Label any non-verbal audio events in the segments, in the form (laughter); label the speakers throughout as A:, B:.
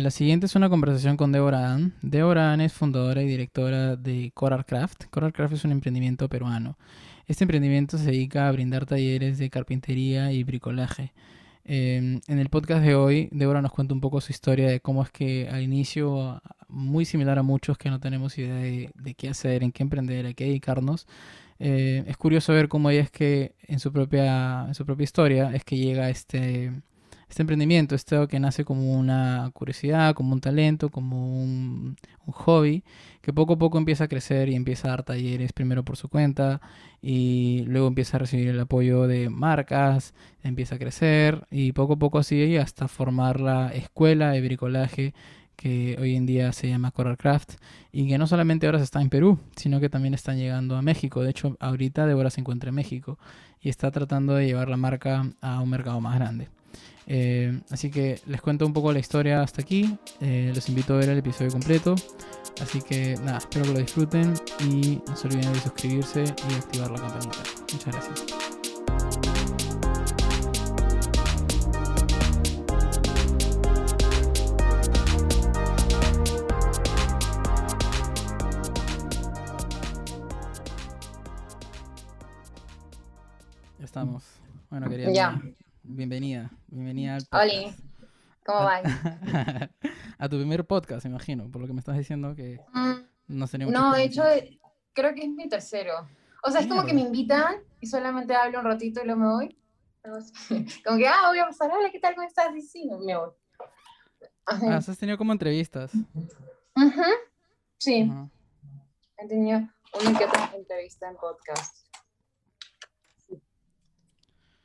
A: La siguiente es una conversación con Deborah Ann. Deborah Ann es fundadora y directora de Coralcraft. Coralcraft es un emprendimiento peruano. Este emprendimiento se dedica a brindar talleres de carpintería y bricolaje. Eh, en el podcast de hoy, Deborah nos cuenta un poco su historia de cómo es que al inicio, muy similar a muchos que no tenemos idea de, de qué hacer, en qué emprender, a qué dedicarnos, eh, es curioso ver cómo ella es que en su propia, en su propia historia es que llega a este este emprendimiento, esto que nace como una curiosidad, como un talento, como un, hobby, que poco a poco empieza a crecer y empieza a dar talleres primero por su cuenta y luego empieza a recibir el apoyo de marcas, empieza a crecer y poco a poco así hasta formar la escuela de bricolaje que hoy en día se llama Coralcraft y que no solamente ahora está en Perú, sino que también están llegando a México. De hecho, ahorita Débora se encuentra en México y está tratando de llevar la marca a un mercado más grande. Eh, así que les cuento un poco la historia hasta aquí. Eh, los invito a ver el episodio completo. Así que nada, espero que lo disfruten y no se olviden de suscribirse y activar la campanita. Muchas gracias. Ya estamos. Bueno, quería.
B: Ya.
A: Bienvenida, bienvenida al
B: Oli, ¿cómo van? (laughs)
A: a tu primer podcast, imagino, por lo que me estás diciendo que
B: Mm,
A: no mucha
B: no, de hecho,
A: experiencia.
B: creo que es mi tercero. O sea, es como que me invitan y solamente hablo un ratito y luego me voy. (laughs) Como que, ah, voy a pasar, hola, ¿qué tal? ¿Cómo estás? Y sí, me voy.
A: Ah, has tenido como entrevistas.
B: Ujú. Sí,
A: Ajá.
B: he tenido una que otra entrevista en podcast.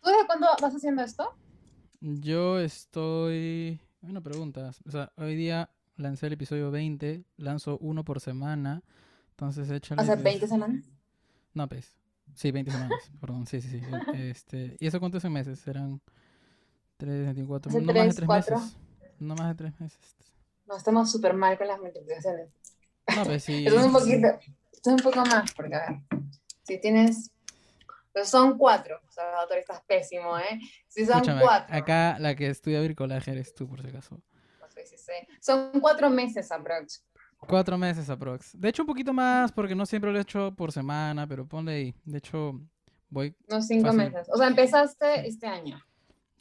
B: ¿Tú desde cuándo vas haciendo esto?
A: Yo estoy... Una pregunta. O sea, hoy día lancé el episodio 20, lanzo uno por semana. Entonces échale...
B: O sea,
A: pues-
B: 20 semanas.
A: No, pues. Sí, 20 semanas, (laughs) perdón. Sí, sí, sí. Este... ¿Y eso cuántos meses? Eran 3, 24,
B: Hace
A: no más de
B: tres,
A: 3
B: cuatro.
A: meses. No más de 3 meses.
B: No, estamos súper mal con las multiplicaciones.
A: No, pues (laughs) sí.
B: Esto es un poquito, esto es un poco más, porque a ver, si tienes, pues son cuatro, o sea, doctor, estás pésimo, ¿eh? Si son
A: Escúchame,
B: cuatro,
A: acá la que estudia bricolaje eres tú, por si acaso.
B: no sé si sé, son cuatro meses aprox.
A: Cuatro meses aprox. De hecho, un poquito más, porque no siempre lo he hecho por semana, pero ponle ahí. De hecho, voy...
B: No, cinco
A: Fácil.
B: meses. O sea, empezaste este año.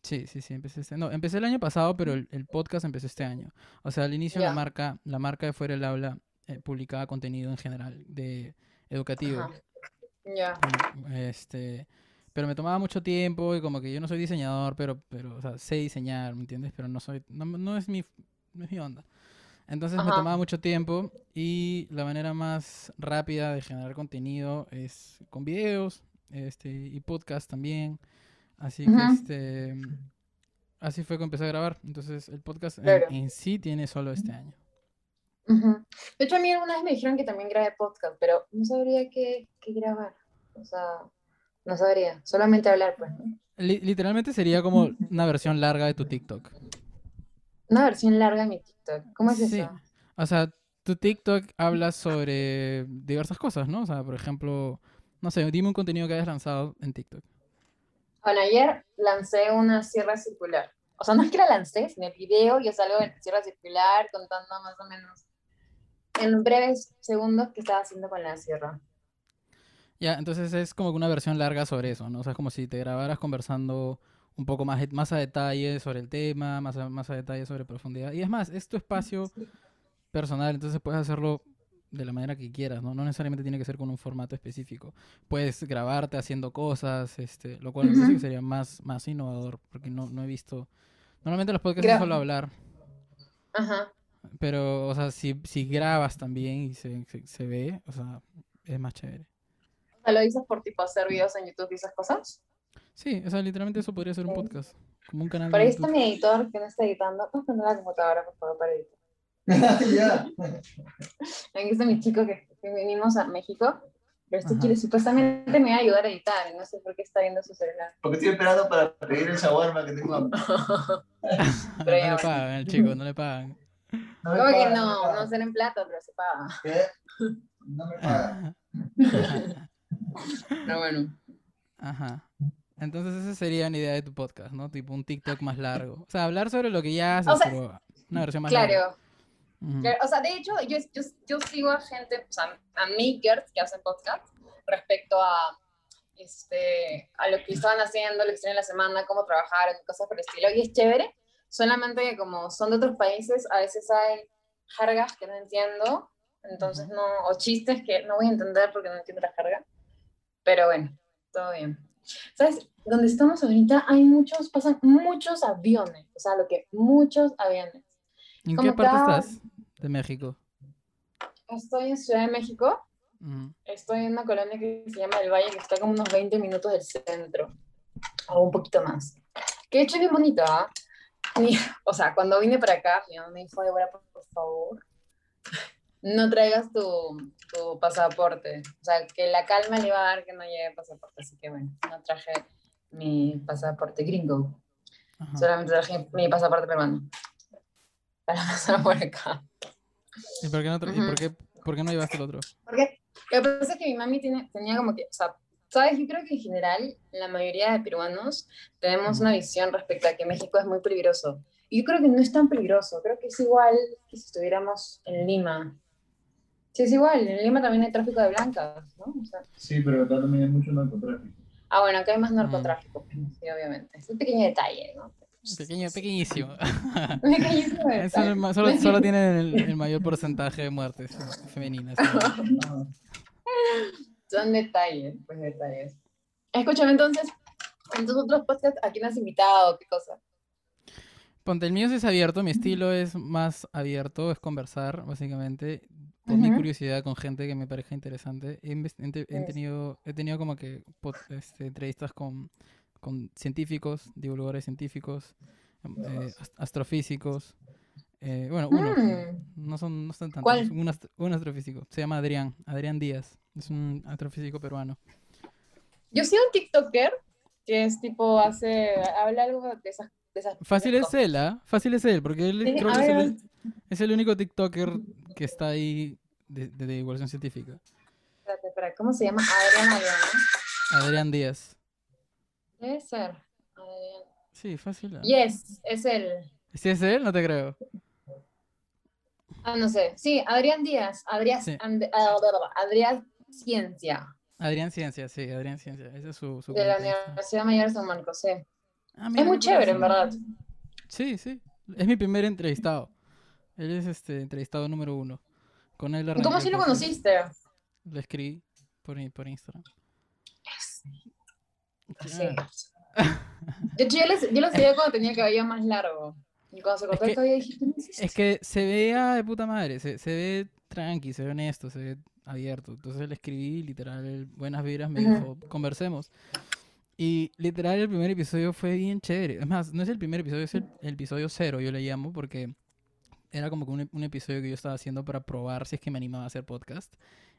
A: Sí, sí, sí, empecé este... No, empecé el año pasado, pero el, el podcast empezó este año. O sea, al inicio la marca, la marca de Fuera del Aula eh, publicaba contenido en general, de educativo.
B: Ajá. Ya.
A: Mm, Este... Pero me tomaba mucho tiempo y como que yo no soy diseñador, pero, pero, o sea, sé diseñar, ¿me entiendes? Pero no soy, no, no es mi, no es mi onda. Entonces me tomaba mucho tiempo y la manera más rápida de generar contenido es con videos, este, y podcast también. Así que este, así fue que empecé a grabar. Entonces el podcast en-
B: Claro.
A: en, sí tiene solo este año.
B: De hecho, a mí alguna vez me dijeron que también grabé podcast, pero no sabría qué, qué grabar. O sea, no sabría, solamente hablar, pues,
A: literalmente sería como una versión larga de tu TikTok.
B: Una versión larga de mi TikTok. ¿Cómo es
A: Sí.
B: eso?
A: O sea, tu TikTok habla sobre diversas cosas, ¿no? O sea, por ejemplo, no sé, dime un contenido que hayas lanzado en TikTok.
B: Bueno, ayer lancé una sierra circular. O sea, no es que la lancé, sino el video, yo salgo en sierra circular contando más o menos en breves segundos qué estaba haciendo con la sierra.
A: Ya, entonces es como una versión larga sobre eso, ¿no? O sea, es como si te grabaras conversando un poco más, más a detalle sobre el tema, más a, más a detalle sobre profundidad. Y es más, es tu espacio personal, entonces puedes hacerlo de la manera que quieras, ¿no? No necesariamente tiene que ser con un formato específico. Puedes grabarte haciendo cosas, este, lo cual que
B: Ujú.
A: sería más, más innovador, porque no, no he visto... Normalmente los podcasts es
B: Gra-
A: solo hablar,
B: Ajá.
A: Pero, o sea, si, si grabas también y se, se, se ve, o sea, es más chévere.
B: O sea, lo dices por tipo hacer videos en YouTube y esas cosas.
A: Sí, o sea, literalmente eso podría ser un
B: Ok.
A: podcast, como un canal
B: Por
A: de
B: ahí está mi editor que no está editando. (laughs) Puedes poner la computadora, por favor, para editar. (laughs)
C: ya.
B: Aquí está mi chico que, que vinimos a México. Pero este quiere, supuestamente me va a ayudar a editar. y No sé por qué está viendo su celular.
C: Porque estoy esperando para pedir el shawarma que tengo. (laughs) hambre.
A: no
B: Pero
A: le pagan al chico, no le pagan.
C: No me
B: Como que no,
C: pagan.
B: no ser en plata, pero se paga.
C: ¿Qué? No me pagan. (laughs)
B: Pero bueno.
A: Ajá. Entonces esa sería una idea de tu podcast, ¿no? Tipo un TikTok más largo. O sea, hablar sobre lo que ya haces,
B: O sea,
A: pero Una versión más larga.
B: Claro,
A: Ujú.
B: claro. O sea, de hecho, yo, yo, yo sigo a gente, o sea, a makers que hacen podcast respecto a, este, a lo que estaban haciendo, lo que hicieron en la semana, cómo trabajaron, cosas por el estilo. Y es chévere, solamente que como son de otros países, a veces hay jergas que no entiendo, entonces no, o chistes que no voy a entender porque no entiendo la jerga. Pero bueno, todo bien. ¿Sabes? Donde estamos ahorita hay muchos, pasan muchos aviones, o sea, lo que muchos aviones.
A: ¿En qué
B: como
A: parte
B: cada-
A: estás de México?
B: Estoy en Ciudad de México,
A: Ujú.
B: estoy en una colonia que se llama El Valle, que está como unos 20 minutos del centro, o un poquito más. Que de hecho es bien bonito, ¿ah? (laughs) O sea, cuando vine para acá, mi mamá me dijo, Débora, por, por favor, no traigas tu, tu pasaporte. O sea, que la calma le iba a dar que no lleve pasaporte, así que bueno, no traje mi pasaporte gringo,
A: Ajá.
B: solamente traje mi pasaporte peruano para (laughs) pasar por acá.
A: ¿Y por qué no, tra- y por qué, por qué no llevaste el otro?
B: Porque lo que pasa es que mi mami tiene, tenía como que, o sea, sabes, yo creo que en general la mayoría de peruanos tenemos una visión respecto a que México es muy peligroso. Y yo creo que no es tan peligroso, creo que es igual que si estuviéramos en Lima. Sí, es igual, en Lima también hay tráfico de blancas, ¿no? O sea,
C: Sí, pero acá también hay mucho narcotráfico.
B: ah, bueno, acá hay más
A: Mm.
B: narcotráfico, sí, obviamente. Es un pequeño detalle, ¿no?
A: Pequeño, pequeñísimo. (laughs)
B: Pequeñísimo (laughs)
A: no- solo, (laughs) solo tiene el, el mayor porcentaje de muertes femeninas. ¿no?
B: Son detalles, pues detalles. Escúchame entonces, en tus otros podcasts, ¿a quién has invitado? ¿Qué cosa?
A: Ponte, el mío es abierto, mi estilo es más abierto, es conversar, básicamente, por mi curiosidad con gente que me parezca interesante. He, tenido, he tenido como que este, entrevistas con, con científicos, divulgadores científicos, em, eh, ast- astrofísicos. Eh, bueno, uno,
B: Mm.
A: no son, no son tantos,
B: ¿Cuál?
A: un, ast- un astrofísico, se llama Adrián, Adrián Díaz, es un astrofísico peruano.
B: Yo soy un TikToker que es tipo, hace, habla algo de esas, de esas
A: Fácil es él, ¿ah? Fácil es él, porque él
B: Sí,
A: creo que es el, es el único TikToker que está ahí de, de divulgación científica.
B: Espérate, espérate, ¿cómo se llama? Adrián Adrián.
A: Adrián Díaz.
B: Debe ser. Adrián.
A: Sí, fácil. ¿ah?
B: Yes, es él.
A: ¿Sí es él? No te creo.
B: Ah, no sé. Sí, Adrián Díaz. Adrián,
A: Sí.
B: And- bla, Adrián Ciencia,
A: Adrián Ciencia, sí, Adrián Ciencia. Ese es su, su
B: de la. Universidad Mayor de San Marcos, sí.
A: Ah, mira,
B: Es muy chévere, en verdad.
A: Sí, sí. Es mi primer entrevistado. Él es este entrevistado número uno. Con él
B: ¿Y
A: arranqué
B: cómo así lo conociste?
A: Le escribí por, por Instagram.
B: Sí.
A: Ah,
B: De hecho, yo les, yo lo (laughs) seguía cuando tenía el cabello más largo. Y cuando se cortó
A: Es que-
B: cabello dije, ¿qué hiciste?
A: Es que se vea de puta madre, se, se ve tranqui, se ve honesto, se ve abierto. Entonces le escribí, literal, buenas vibras, me dijo, conversemos. Y literal el primer episodio fue bien chévere. Es más, no es el primer episodio, es el, el episodio cero, yo le llamo, porque era como que un, un episodio que yo estaba haciendo para probar si es que me animaba a hacer podcast.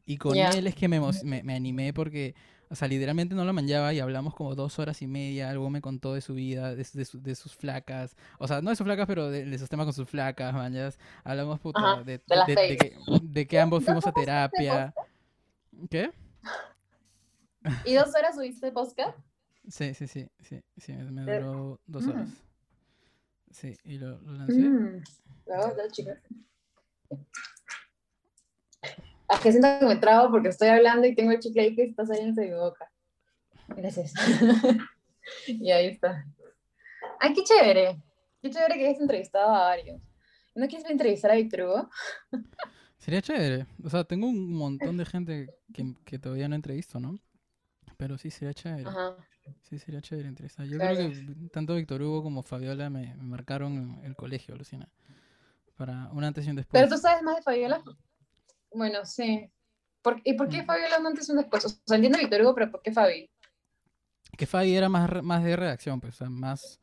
A: Y con él es que me, me, me animé porque, o sea, literalmente no lo manchaba y hablamos como dos horas y media. Algo me contó de su vida, de, de, su- de sus flacas. O sea, no de sus flacas, pero de, de sus temas con sus flacas, manjas. Hablamos puta,
B: Ajá,
A: de, que, de que ambos (laughs) fuimos a terapia. ¿Qué? (laughs)
B: ¿Y dos horas subiste podcast?
A: Sí, sí, sí, sí, sí, me,
B: De-
A: duró dos
B: Mm.
A: horas. Sí, y lo, lo lancé.
B: Mm. La otra chica. Es que siento que me trabo porque estoy hablando y tengo el chicle ahí que está saliendo de mi boca. Gracias. (laughs) y ahí está. Ay, qué chévere. Qué chévere que hayas entrevistado a varios. ¿No quieres entrevistar a Víctor Hugo? (laughs)
A: Sería chévere. O sea, tengo un montón de gente que, que todavía no entrevisto, ¿no? Pero sí sería chévere.
B: Ajá.
A: Sí, sería chévere entrevistar. Yo
B: Claro.
A: creo que tanto Víctor Hugo como Fabiola me, me marcaron el colegio, Lucina. Para un antes y un después.
B: Pero tú sabes más de Fabiola. Bueno, sí. ¿Por- ¿Y por qué
A: Mm.
B: Fabiola no antes y un después? O sea, entiendo a Víctor Hugo, pero ¿por qué Fabi?
A: Que Fabi era más, más de redacción, pues, o sea, más,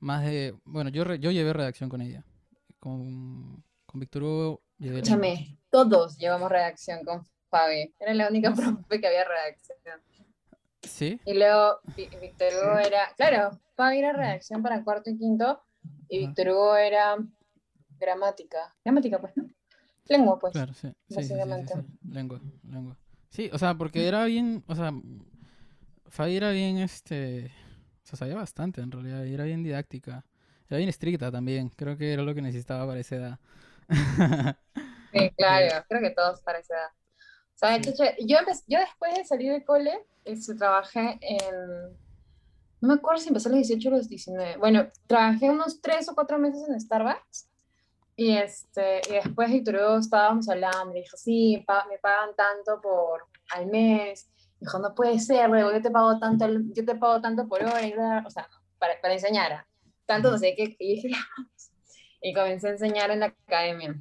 A: más de... Bueno, yo, yo llevé redacción con ella. Con, con Víctor Hugo llevé...
B: Escúchame, todos llevamos redacción con Fabi. Era la única profe que había redacción.
A: ¿Sí?
B: Y luego Víctor Hugo era, claro, Fabi era redacción para cuarto y quinto, y. Víctor Hugo era gramática. Gramática, pues, ¿no? Lengua, pues.
A: Claro, sí. Sí. Lengua, lengua. Sí, o sea, porque era bien, o sea, Fabi era bien, este, o sea, sabía bastante en realidad, y era bien didáctica. Era bien estricta también. Creo que era lo que necesitaba para esa edad.
B: Sí, (laughs) claro, creo que todos para esa edad. O sea,
A: Sí.
B: yo, yo después de salir del cole, este, trabajé en, no me acuerdo si empecé a los 18 o los 19. Bueno, trabajé unos 3 o 4 meses en Starbucks. Y, este, y después Víctor Hugo estábamos hablando, y dijo, sí, pa- me pagan tanto por al mes. Dijo, no puede ser, luego yo te pago tanto, yo te pago tanto por hora, y bla, bla". o sea, para, para enseñar. ¿ah? Tanto no sé qué, y dije. Y comencé a enseñar en la academia.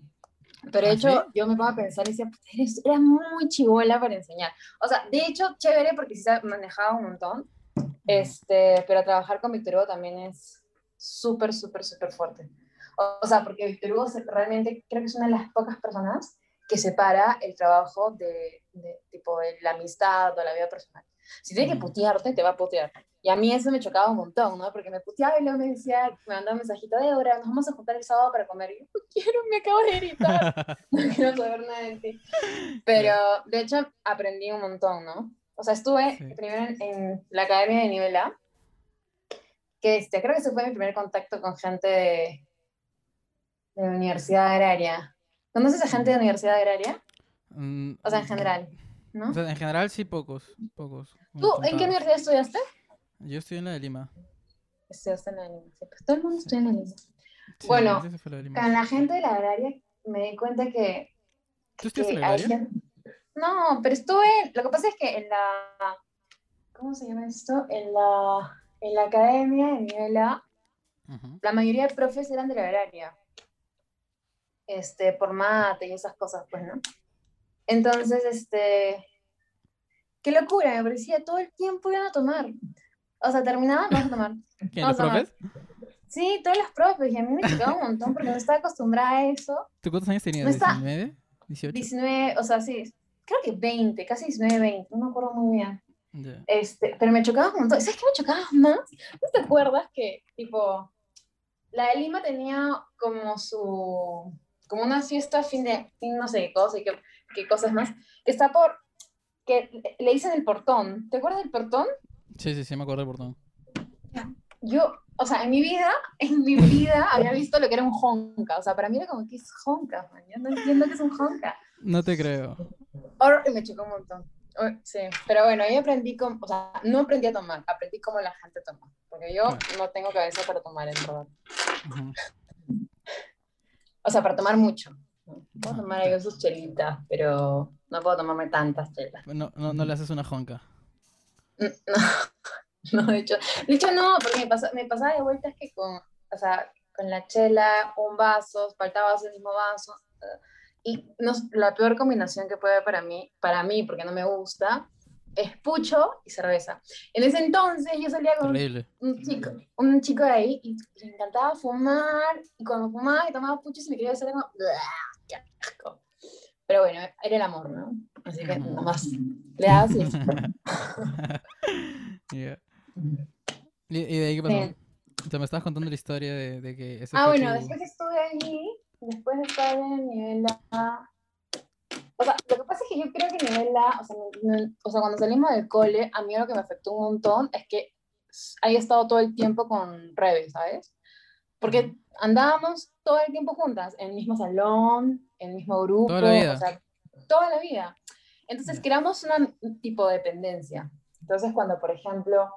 B: Pero de
A: ¿Ah,
B: hecho, yo me pongo a pensar y decía, "Puta, eres, eras muy chivola para enseñar. O sea, de hecho, chévere porque sí manejaba un montón. Este, pero trabajar con Víctor Hugo también es súper, súper, súper fuerte. O, sea, porque Víctor Hugo realmente creo que es una de las pocas personas que separa el trabajo de, de, tipo, de la amistad o la vida personal. Si tiene que putearte, te va a putear. Y a mí eso me chocaba un montón, ¿no? Porque me puteaba y luego me decía, me mandaba un mensajito de hora, nos vamos a juntar el sábado para comer. Y yo, no quiero, me acabo de gritar, (laughs) no quiero saber nada de ti. Pero de hecho aprendí un montón, ¿no? O sea, estuve
A: Sí.
B: primero en, en la academia de nivel A, que este, creo que ese fue mi primer contacto con gente de, de universidad agraria. ¿Conoces a gente de universidad agraria?
A: Mm,
B: O sea, en general, ¿no?
A: O sea, en general sí, pocos. Pocos.
B: ¿Tú en qué universidad estudiaste?
A: Yo estoy en la de Lima.
B: Estudiaste en la Lima. sí, pues todo el mundo estudia en la Lima.
A: Sí,
B: Bueno,
A: la de Lima.
B: Con la gente de la agraria me di cuenta que,
A: ¿Tú estudiaste en la agraria?
B: gente- No, pero estuve, lo que pasa es que en la, ¿cómo se llama esto? En la, en la academia de nivel A, la mayoría de profes eran de la agraria, este, por mate y esas cosas, pues, ¿no? Entonces, este, qué locura, me parecía todo el tiempo iban a tomar. O sea, terminaban, vamos a tomar. (laughs)
A: ¿Quién, los profes?
B: Sí, todos los profes, y a mí me chocaba un montón porque no estaba acostumbrada a eso.
A: ¿Tú cuántos años tenías?
B: No está-
A: ¿19? ¿18?
B: 19, o sea, sí, creo que 20, casi 19, 20, no me acuerdo muy bien.
A: Ya.
B: Este, pero me chocaba un montón. ¿Sabes qué me chocaba más? ¿No te acuerdas que, tipo, la de Lima tenía como su, como una fiesta a fin de, fin no sé qué cosa y qué, qué cosas más, que está por, que le- dicen el portón. ¿Te acuerdas del portón?
A: Sí, sí, sí, me acuerdo del portón.
B: Yo, o sea, en mi vida, en mi vida había visto lo que era un honka. O sea, para mí era como, ¿qué es honka? man? Yo no entiendo qué es un honka.
A: No te creo.
B: Y me chocó un montón. Sí, pero bueno, ahí aprendí cómo, o sea, no aprendí a tomar, aprendí cómo la gente toma. Porque yo
A: Claro.
B: no tengo cabeza para tomar, en verdad.
A: Ujú.
B: O sea, para tomar mucho. Puedo
A: Ajá,
B: tomar ahí sus chelitas, pero no puedo tomarme tantas chelas.
A: No, no, no le haces una jonca.
B: No, (laughs) no, de hecho, de hecho no, porque me, pasa, me pasaba de vueltas que con, o sea, con la chela, un vaso, faltaba el mismo vaso. eh, Y no, la peor combinación que puede haber para mí, para mí, porque no me gusta, es pucho y cerveza. En ese entonces yo salía con
A: Terrible.
B: un chico, un chico de ahí y le encantaba fumar y cuando fumaba y tomaba pucho se me quería hacer como "Buah, qué asco. Pero bueno, era el amor, ¿no? Así que nomás le dabas (laughs) y.
A: ¿Y, y de ahí qué pasó?
B: Sí.
A: O sea, me estabas contando la historia de, de que ese
B: Ah, bueno,
A: tu-
B: después estuve allí, después de estar en nivel A. O sea, lo que pasa es que yo creo que nivel A, o sea, o sea, cuando salimos del cole, a mí lo que me afectó un montón es que haya estado todo el tiempo con Rebe, ¿sabes? Porque andábamos todo el tiempo juntas, en el mismo salón, en el mismo grupo,
A: Toda la vida.
B: o sea, toda la vida. Entonces creamos una- un tipo de dependencia. Entonces cuando, por ejemplo,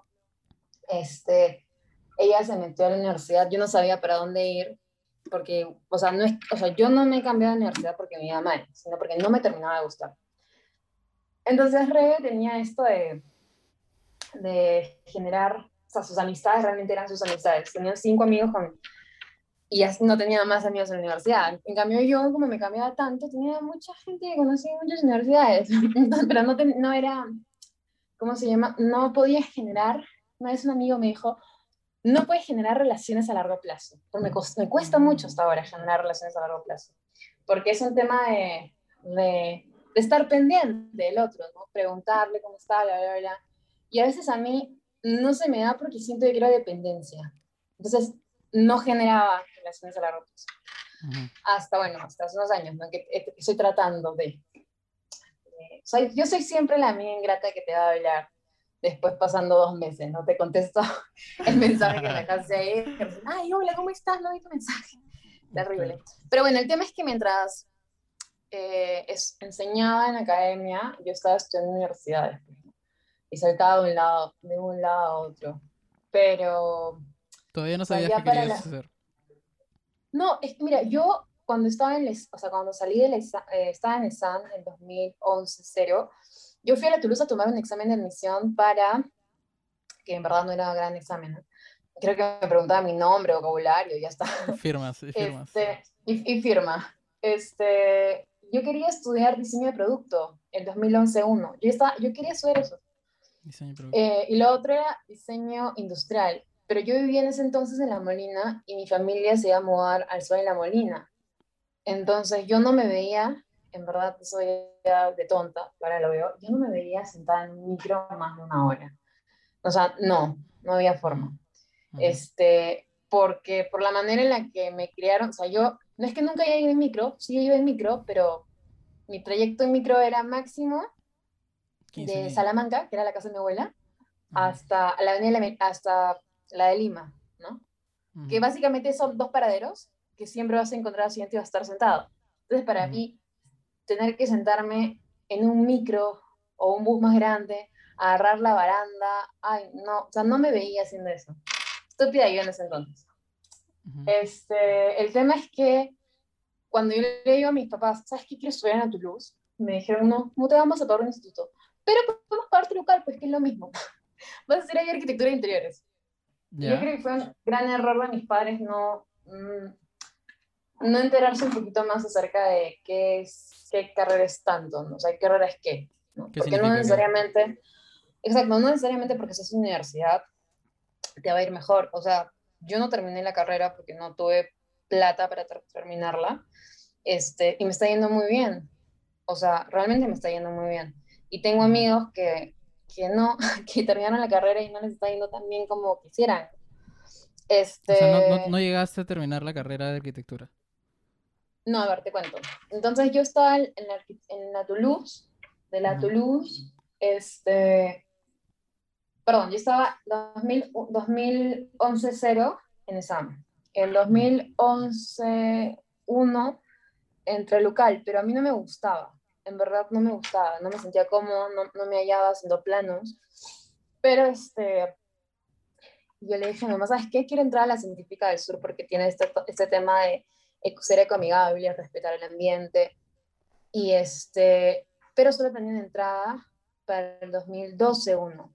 B: este, ella se metió a la universidad, yo no sabía para dónde ir, porque, o sea, no es, o sea, yo no me he cambiado de universidad porque me iba mal, sino porque no me terminaba de gustar. Entonces Rebe tenía esto de, de generar, o sea, sus amistades realmente eran sus amistades. Tenían cinco amigos con, y no tenía más amigos en la universidad. En cambio yo, como me cambiaba tanto, tenía mucha gente que conocía en muchas universidades, (laughs) pero no, ten- no era, ¿cómo se llama? No podía generar, una vez un amigo me dijo, no puedes generar relaciones a largo plazo. Porque me, cuesta mucho hasta ahora generar relaciones a largo plazo. Porque es un tema de, de, de estar pendiente del otro, ¿no? Preguntarle cómo está, bla, bla, bla. Y a veces a mí no se me da porque siento que quiero dependencia. Entonces, no generaba relaciones a largo plazo. Hasta, bueno, hasta hace unos años, ¿no? Que que estoy tratando de... de- soy, yo soy siempre la amiga ingrata que te va a hablar después pasando dos meses, no te contesto (laughs) el mensaje que me dejaste ahí. Ay, hola, ¿cómo estás? No vi tu mensaje. (laughs) Terrible. Pero bueno, el tema es que mientras eh, es, enseñaba en academia, yo estaba estudiando en universidades y saltaba de un lado, de un lado a otro. Pero...
A: Todavía no sabías qué querías hacer.
B: No, es que mira, yo cuando estaba en, o sea, cuando salí del eh, estaba en ESAN en 2011, cero, yo fui a la Toulouse a tomar un examen de admisión para, que en verdad no era un gran examen, creo que me preguntaba mi nombre, vocabulario, y ya está.
A: Firmas,
B: y
A: firmas.
B: Este, y, firma. Este, yo quería estudiar diseño de producto en 2011-1. Yo, estaba, yo quería estudiar eso.
A: Diseño de
B: producto. Eh, y lo otro era diseño industrial. Pero yo vivía en ese entonces en La Molina y mi familia se iba a mudar al sur de La Molina. Entonces yo no me veía en verdad soy de tonta, ahora lo veo, yo no me veía sentada en un micro más de una hora. O sea, no, no había forma. Este, porque por la manera en la que me criaron, o sea, yo, no es que nunca haya ido en micro, sí he ido en micro, pero mi trayecto en micro era máximo de Salamanca, que era la casa de mi abuela, hasta la avenida hasta la de Lima, ¿no? Que básicamente son dos paraderos que siempre vas a encontrar al siguiente y vas a estar sentado. Entonces, para mí, tener que sentarme en un micro o un bus más grande, agarrar la baranda, ay, no, o sea, no me veía haciendo eso. Estúpida yo en ese entonces. este, el tema es que cuando yo le digo a mis papás, ¿sabes qué quiero estudiar en Toulouse? Me dijeron, no, no te vamos a pagar un instituto. Pero podemos pagarte local, pues que es lo mismo. (laughs) Vas a hacer ahí arquitectura de interiores. Yo creo que fue un gran error de mis padres no, mm, no enterarse un poquito más acerca de qué, es, qué carrera es tanto, ¿no? o sea, qué carrera es qué. ¿no? Porque no necesariamente, exacto, no necesariamente porque seas universidad te va a ir mejor. O sea, yo no terminé la carrera porque no tuve plata para terminarla, este, y me está yendo muy bien. O sea, realmente me está yendo muy bien. Y tengo amigos que, que no, (laughs) que terminaron la carrera y no les está yendo tan bien como quisieran. Este... O
A: sea, no, no llegaste a terminar la carrera de arquitectura.
B: No, a ver, te cuento. Entonces yo estaba en la, en la Toulouse, de la Toulouse, este, perdón, yo estaba 2011-0 en examen. En 2011-1 entre local, pero a mí no me gustaba. En verdad no me gustaba, no me sentía cómodo, no, no me hallaba haciendo planos. Pero este, yo le dije a mi mamá, ¿sabes qué? Quiero entrar a la científica del sur porque tiene este, este tema de ser ecoamigable, respetar el ambiente. Y este, pero solo tenía una entrada para el 2012 uno.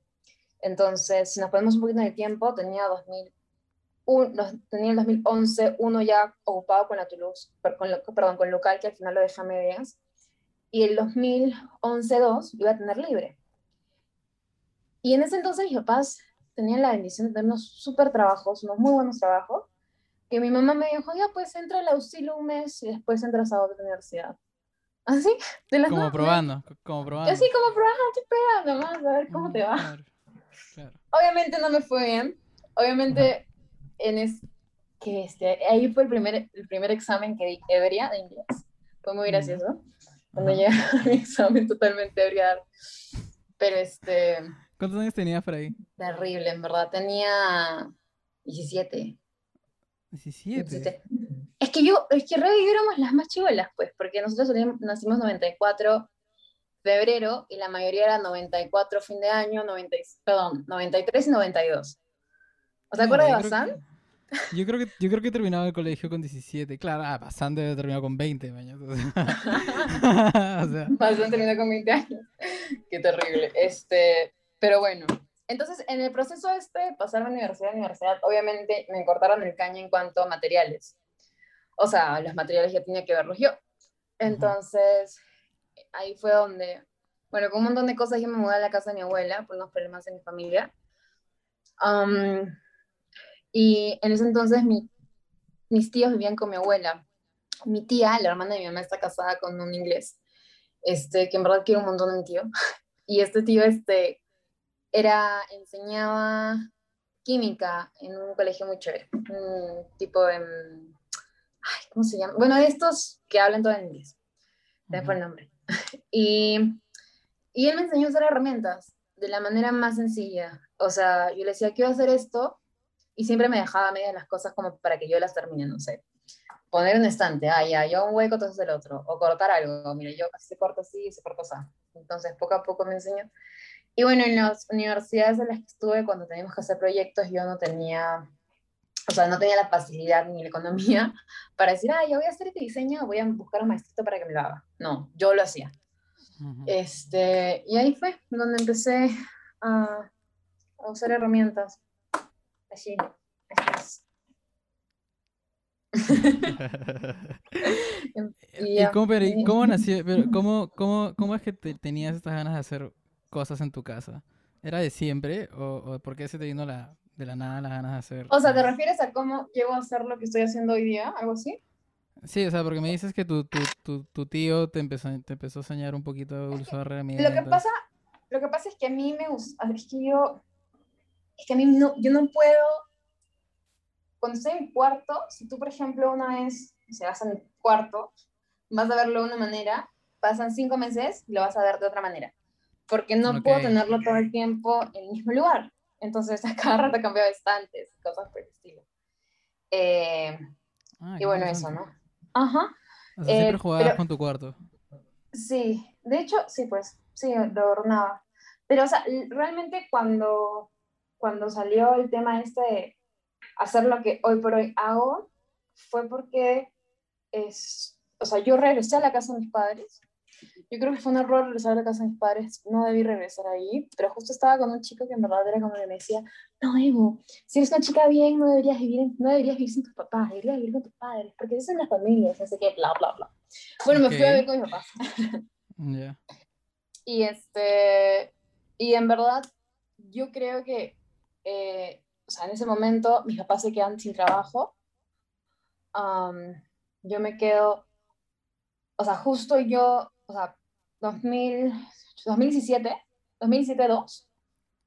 B: Entonces, si nos ponemos un poquito en el tiempo, tenía 2001, tenía el 2011 uno ya ocupado con la Toulouse, perdón, con local, que al final lo dejé a medias. Y el 2011 2 iba a tener libre. Y en ese entonces mis papás tenían la bendición de tener unos súper trabajos, unos muy buenos trabajos, que mi mamá me dijo, ya pues entra al auxilio un mes y después entras a otra universidad. Así, (laughs)
A: de las Como probando, como probando.
B: Así como probando, estoy pegando más, a ver cómo te va. Obviamente no me fue bien. Obviamente, en es, que este, ahí fue el primer, el primer examen que di ebria de inglés. Fue muy gracioso. Cuando llegué a mi examen totalmente ebria. Pero este...
A: ¿Cuántos años tenías por ahí?
B: Terrible, en verdad. Tenía 17.
A: 17.
B: Es que yo, es que éramos las más chivolas, pues, porque nosotros nacimos 94 febrero y la mayoría era 94 fin de año, 90, perdón, 93 y 92. ¿O te acuerdas de Bazán?
A: Yo creo que yo creo que he terminado el colegio con 17. Claro, ah, Bazán debe haber terminado con 20 años. (laughs) O
B: sea. Bazán terminó con 20 años. Qué terrible. Este, pero bueno, entonces, en el proceso este de pasar de universidad a universidad, obviamente me cortaron el caño en cuanto a materiales. O sea, los materiales ya tenía que verlos yo. Entonces, ahí fue donde, bueno, con un montón de cosas yo me mudé a la casa de mi abuela por unos problemas en mi familia. y en ese entonces mis tíos vivían con mi abuela. Mi tía, la hermana de mi mamá, está casada con un inglés, este, que en verdad quiero un montón de mi tío. (laughs) Y este tío, este, era, enseñaba química en un colegio muy chévere, un tipo de, ay, ¿cómo se llama? Bueno, estos que hablan todo en inglés, fue el nombre. (laughs) Y, y él me enseñó a usar herramientas. de la manera más sencilla. O sea, yo le decía, quiero hacer esto, y siempre me dejaba medias las cosas como para que yo las termine, no sé. Poner un estante, ah, ya, yo un hueco, entonces el otro. O cortar algo, mira, yo se corto así, se corto así. Entonces, poco a poco me enseño. Y bueno, en las universidades en las que estuve, cuando teníamos que hacer proyectos, yo no tenía, o sea, no tenía la facilidad ni la economía (laughs) para decir, ah, yo voy a hacer este diseño, voy a buscar a un maestrito para que me lo haga. No, yo lo hacía. este, y ahí fue donde empecé a, a usar herramientas. Así, así (laughs) (laughs)
A: ¿Y, cómo, pero, cómo nació? Pero, ¿cómo, cómo, ¿Cómo es que te, tenías estas ganas de hacer cosas en tu casa? ¿Era de siempre o, o por qué se te vino la, de la nada las ganas de hacer?
B: O sea, ¿te refieres a cómo llego a hacer lo que estoy haciendo hoy día? ¿Algo así?
A: Sí, o sea, porque me dices que tu, tu, tu, tu tío te empezó, te empezó a enseñar un poquito de usar herramientas.
B: Lo que pasa, lo que pasa es que a mí me gusta, es que yo, es que a mí no, yo no puedo, cuando estoy en mi cuarto, si tú, por ejemplo, una vez se vas a mi cuarto, vas a verlo de una manera, pasan cinco meses y lo vas a ver de otra manera porque no puedo tenerlo todo el tiempo en el mismo lugar. Entonces, (laughs) a cada rato cambio de estantes, cosas por el estilo. Eh, ah, y bueno, eso, ¿no? Ajá.
A: O sea, siempre eh, jugabas con tu cuarto.
B: Sí, de hecho, sí, pues, sí, lo ordenaba. Pero, o sea, realmente cuando, cuando salió el tema este de hacer lo que hoy por hoy hago, fue porque es, o sea, yo regresé a la casa de mis padres yo creo que fue un error regresar a la casa de mis padres, no debí regresar ahí, pero justo estaba con un chico que en verdad era como que me decía, no, Evo, si eres una chica bien, no deberías vivir, no deberías vivir sin tus papás, deberías vivir con tus padres, porque eso son las familias, así que bla, bla, bla. Bueno, me fui a vivir con mis papás.
A: Ya. (laughs)
B: Y este, y en verdad, yo creo que, eh, o sea, en ese momento mis papás se quedan sin trabajo, yo me quedo, o sea, justo yo o sea, 2000, 2017, 2017-2,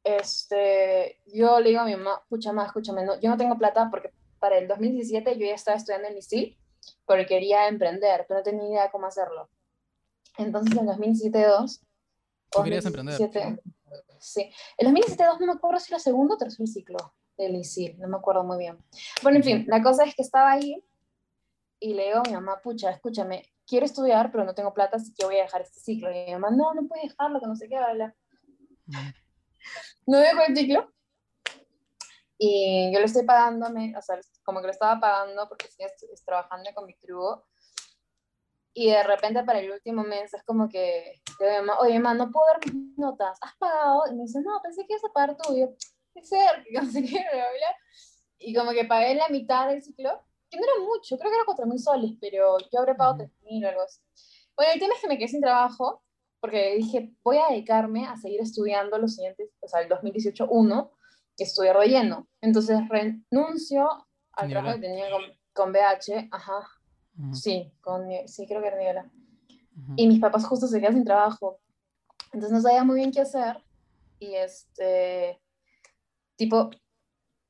B: este, yo le digo a mi mamá, escúchame, escúchame, no, yo no tengo plata porque para el 2017 yo ya estaba estudiando en ICIL porque quería emprender, pero no tenía idea cómo hacerlo. Entonces en 2017-2...
A: ¿Tú querías emprender?
B: Sí. En 2017-2 no me acuerdo si era segundo o tercer ciclo del ICIL, no me acuerdo muy bien. Bueno, en fin, la cosa es que estaba ahí y le digo a mi mamá, pucha, escúchame, quiero estudiar, pero no tengo plata, así que voy a dejar este ciclo. Y mi mamá, no, no puedes dejarlo, que no sé qué, habla. No dejo el ciclo. Y yo le estoy pagando, o sea, como que lo estaba pagando porque estoy trabajando con mi crew. Y de repente para el último mes es como que, oye, mamá, no puedo dar mis notas, ¿has pagado? Y me dice, no, pensé que ibas a pagar tú. Y yo, qué ser, no sé qué, Y como que pagué la mitad del ciclo que no era mucho, creo que era 4.000 soles, pero yo habré pagado 3.000 o algo así. Bueno, el tema es que me quedé sin trabajo, porque dije, voy a dedicarme a seguir estudiando los siguientes, o sea, el 2018-1, estudiar de lleno. Entonces renuncio al trabajo que tenía con, con BH, ajá, sí, con, sí, creo que era Niebla. Y mis papás justo se quedan sin trabajo. Entonces no sabía muy bien qué hacer. Y este, tipo,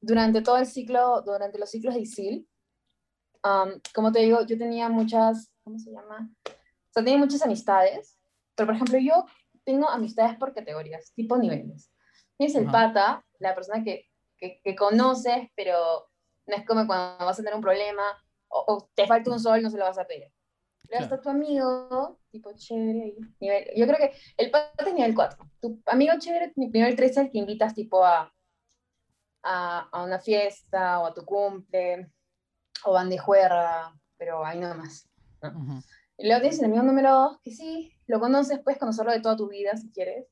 B: durante todo el ciclo, durante los ciclos de ISIL, como te digo, yo tenía muchas, ¿cómo se llama? O sea, tenía muchas amistades, pero por ejemplo, yo tengo amistades por categorías, tipo niveles. Tienes el pata, la persona que, que, que, conoces, pero no es como cuando vas a tener un problema o, te falta un sol, no se lo vas a pedir. Pero está tu amigo, tipo chévere, nivel, yo creo que el pata es nivel 4. Tu amigo chévere, nivel 3 es el que invitas tipo a, a, a una fiesta o a tu cumple o van de juerga, pero ahí nada más. Y luego tienes el amigo número dos, que sí, lo conoces, puedes conocerlo de toda tu vida si quieres,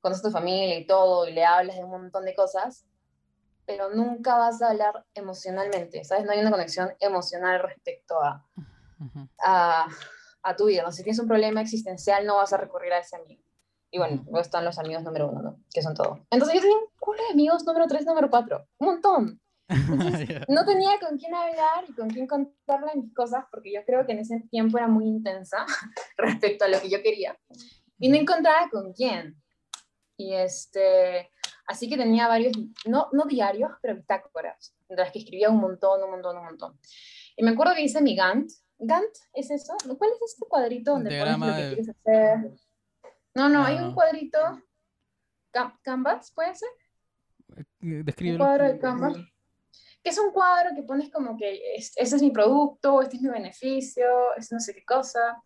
B: conoces a tu familia y todo, y le hablas de un montón de cosas, pero nunca vas a hablar emocionalmente, ¿sabes? No hay una conexión emocional respecto a, a, a, tu vida. ¿no? Si tienes un problema existencial, no vas a recurrir a ese amigo. Y bueno, luego están los amigos número uno, ¿no? Que son todo. Entonces yo tenía un culo de amigos número tres, número cuatro, un montón. (laughs) no tenía con quién hablar y con quién contarle mis cosas porque yo creo que en ese tiempo era muy intensa (laughs) respecto a lo que yo quería. Y no encontraba con quién. Y este, así que tenía varios, no, no diarios, pero bitácoras, en las que escribía un montón, un montón, un montón. Y me acuerdo que hice mi Gantt. ¿Gantt es eso? ¿Cuál es este cuadrito donde pones lo que quieres hacer? No, no, hay un cuadrito Cam- Canvas, ¿puede ser?
A: Eh,
B: Un
A: Descríbelo.
B: cuadro de Canvas. Que es un cuadro que pones como que es- ese es mi producto, este es mi beneficio, es no sé qué cosa.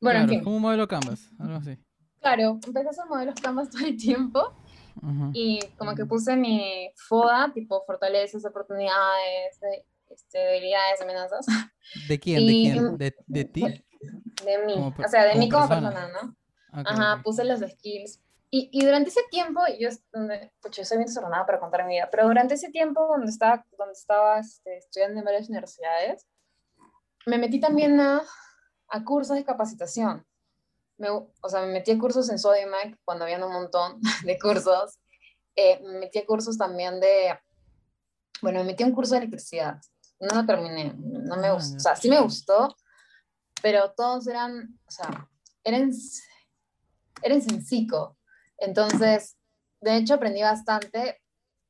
B: Bueno, en
A: Claro,
B: fin.
A: como un modelo Canvas, algo así.
B: Claro, empecé a hacer modelos Canvas (laughs) todo el tiempo
A: Ujú.
B: y como que puse mi FODA, tipo fortalezas, oportunidades, de- este, debilidades, amenazas, (laughs)
A: ¿De quién? ¿De
B: y-
A: quién? (laughs) ¿De, de ti?
B: de mí,
A: Como per-
B: o sea, de
A: como
B: mí como
A: persona.
B: persona, ¿no?
A: Ok,
B: Ajá,
A: ok.
B: puse los skills. Y, y durante ese tiempo, yo, es- donde, pucha, yo soy bien desordenada para contar mi vida, pero durante ese tiempo, donde estaba, donde estaba este, estudiando en varias universidades, me metí también a, a cursos de capacitación. Me, o sea, me metí a cursos en Sodimac cuando habían un montón (laughs) de cursos. Eh, me metí a cursos también de, bueno, me metí a un curso de electricidad. No lo terminé, no me
A: Ah,
B: gustó, o sea, sí me gustó, pero todos eran, o sea, eran, eran sencillo. Entonces, de hecho aprendí bastante,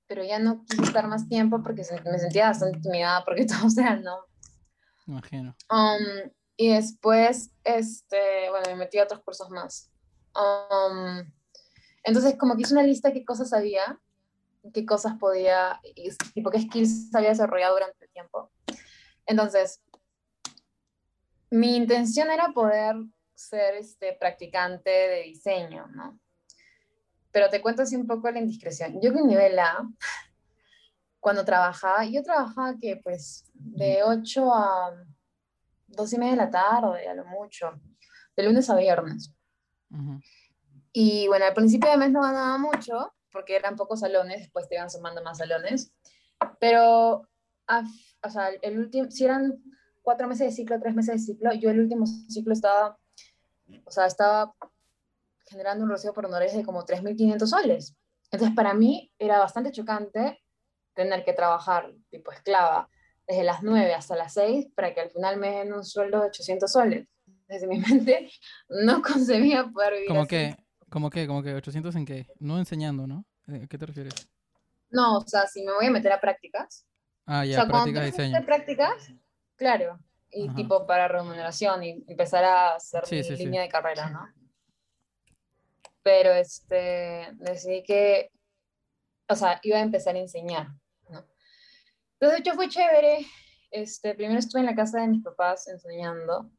B: pero ya no quise estar más tiempo porque me sentía bastante intimidada porque (laughs) todos eran no.
A: Imagino.
B: Um, y después, este, bueno, me metí a otros cursos más. Um, entonces, como que hice una lista de qué cosas sabía, qué cosas podía, y, tipo qué skills había desarrollado durante el tiempo. Entonces, mi intención era poder ser este, practicante de diseño, ¿no? Pero te cuento así un poco la indiscreción. Yo con nivel A, (laughs) cuando trabajaba, yo trabajaba que pues de 8 a 2 y media de la tarde, a lo mucho, de lunes a viernes. Y bueno, al principio de mes no ganaba mucho, porque eran pocos salones, después te iban sumando más salones. Pero, a- o sea, el último, si eran cuatro meses de ciclo, tres meses de ciclo, yo el último ciclo estaba, o sea, estaba generando un recibo por honores de como 3.500 soles. Entonces, para mí era bastante chocante tener que trabajar tipo esclava desde las 9 hasta las 6 para que al final me den un sueldo de 800 soles. Desde mi (laughs) mente no concebía poder vivir
A: ¿Cómo que, cómo que, cómo que 800 en qué? No enseñando, ¿no? ¿A qué te refieres?
B: No, o sea, si me voy a meter a prácticas.
A: Ah,
B: o
A: ya,
B: sea, cuando
A: práctica de
B: tú te metes
A: diseño.
B: prácticas, claro, y
A: Ajá.
B: tipo para remuneración y empezar a hacer
A: Sí,
B: mi
A: sí, sí.
B: línea de carrera, ¿no? Pero este, decidí que, o sea, iba a empezar a enseñar, ¿no? Entonces, de hecho, fue chévere. Este, primero estuve en la casa de mis papás enseñando,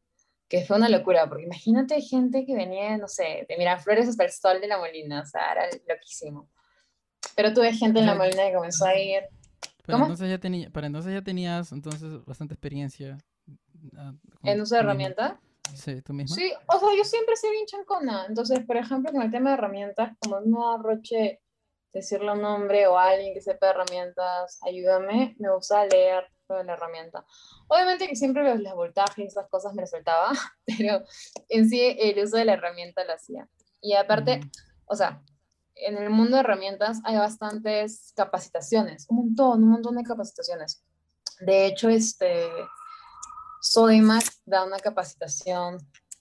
B: que fue una locura, porque imagínate gente que venía, no sé, de Miraflores hasta el Sol de la Molina, o sea, era loquísimo. Pero tuve gente en la Molina que comenzó a ir. ¿Cómo?
A: entonces ya tenía, para entonces ya tenías entonces bastante experiencia. ah,
B: en uso de herramientas.
A: Sí, tú misma.
B: Sí, o sea, yo siempre soy bien chancona. Entonces, por ejemplo, con el tema de herramientas, como no arroche decirle a un hombre o a alguien que sepa de herramientas, ayúdame, me gusta leer sobre la herramienta. Obviamente que siempre los, los voltajes y esas cosas me las saltaba, (laughs) pero en sí el uso de la herramienta lo hacía. Y aparte,
A: Ujú.
B: o sea, en el mundo de herramientas hay bastantes capacitaciones, un montón, un montón de capacitaciones. De hecho, este, Sodimac da una capacitación,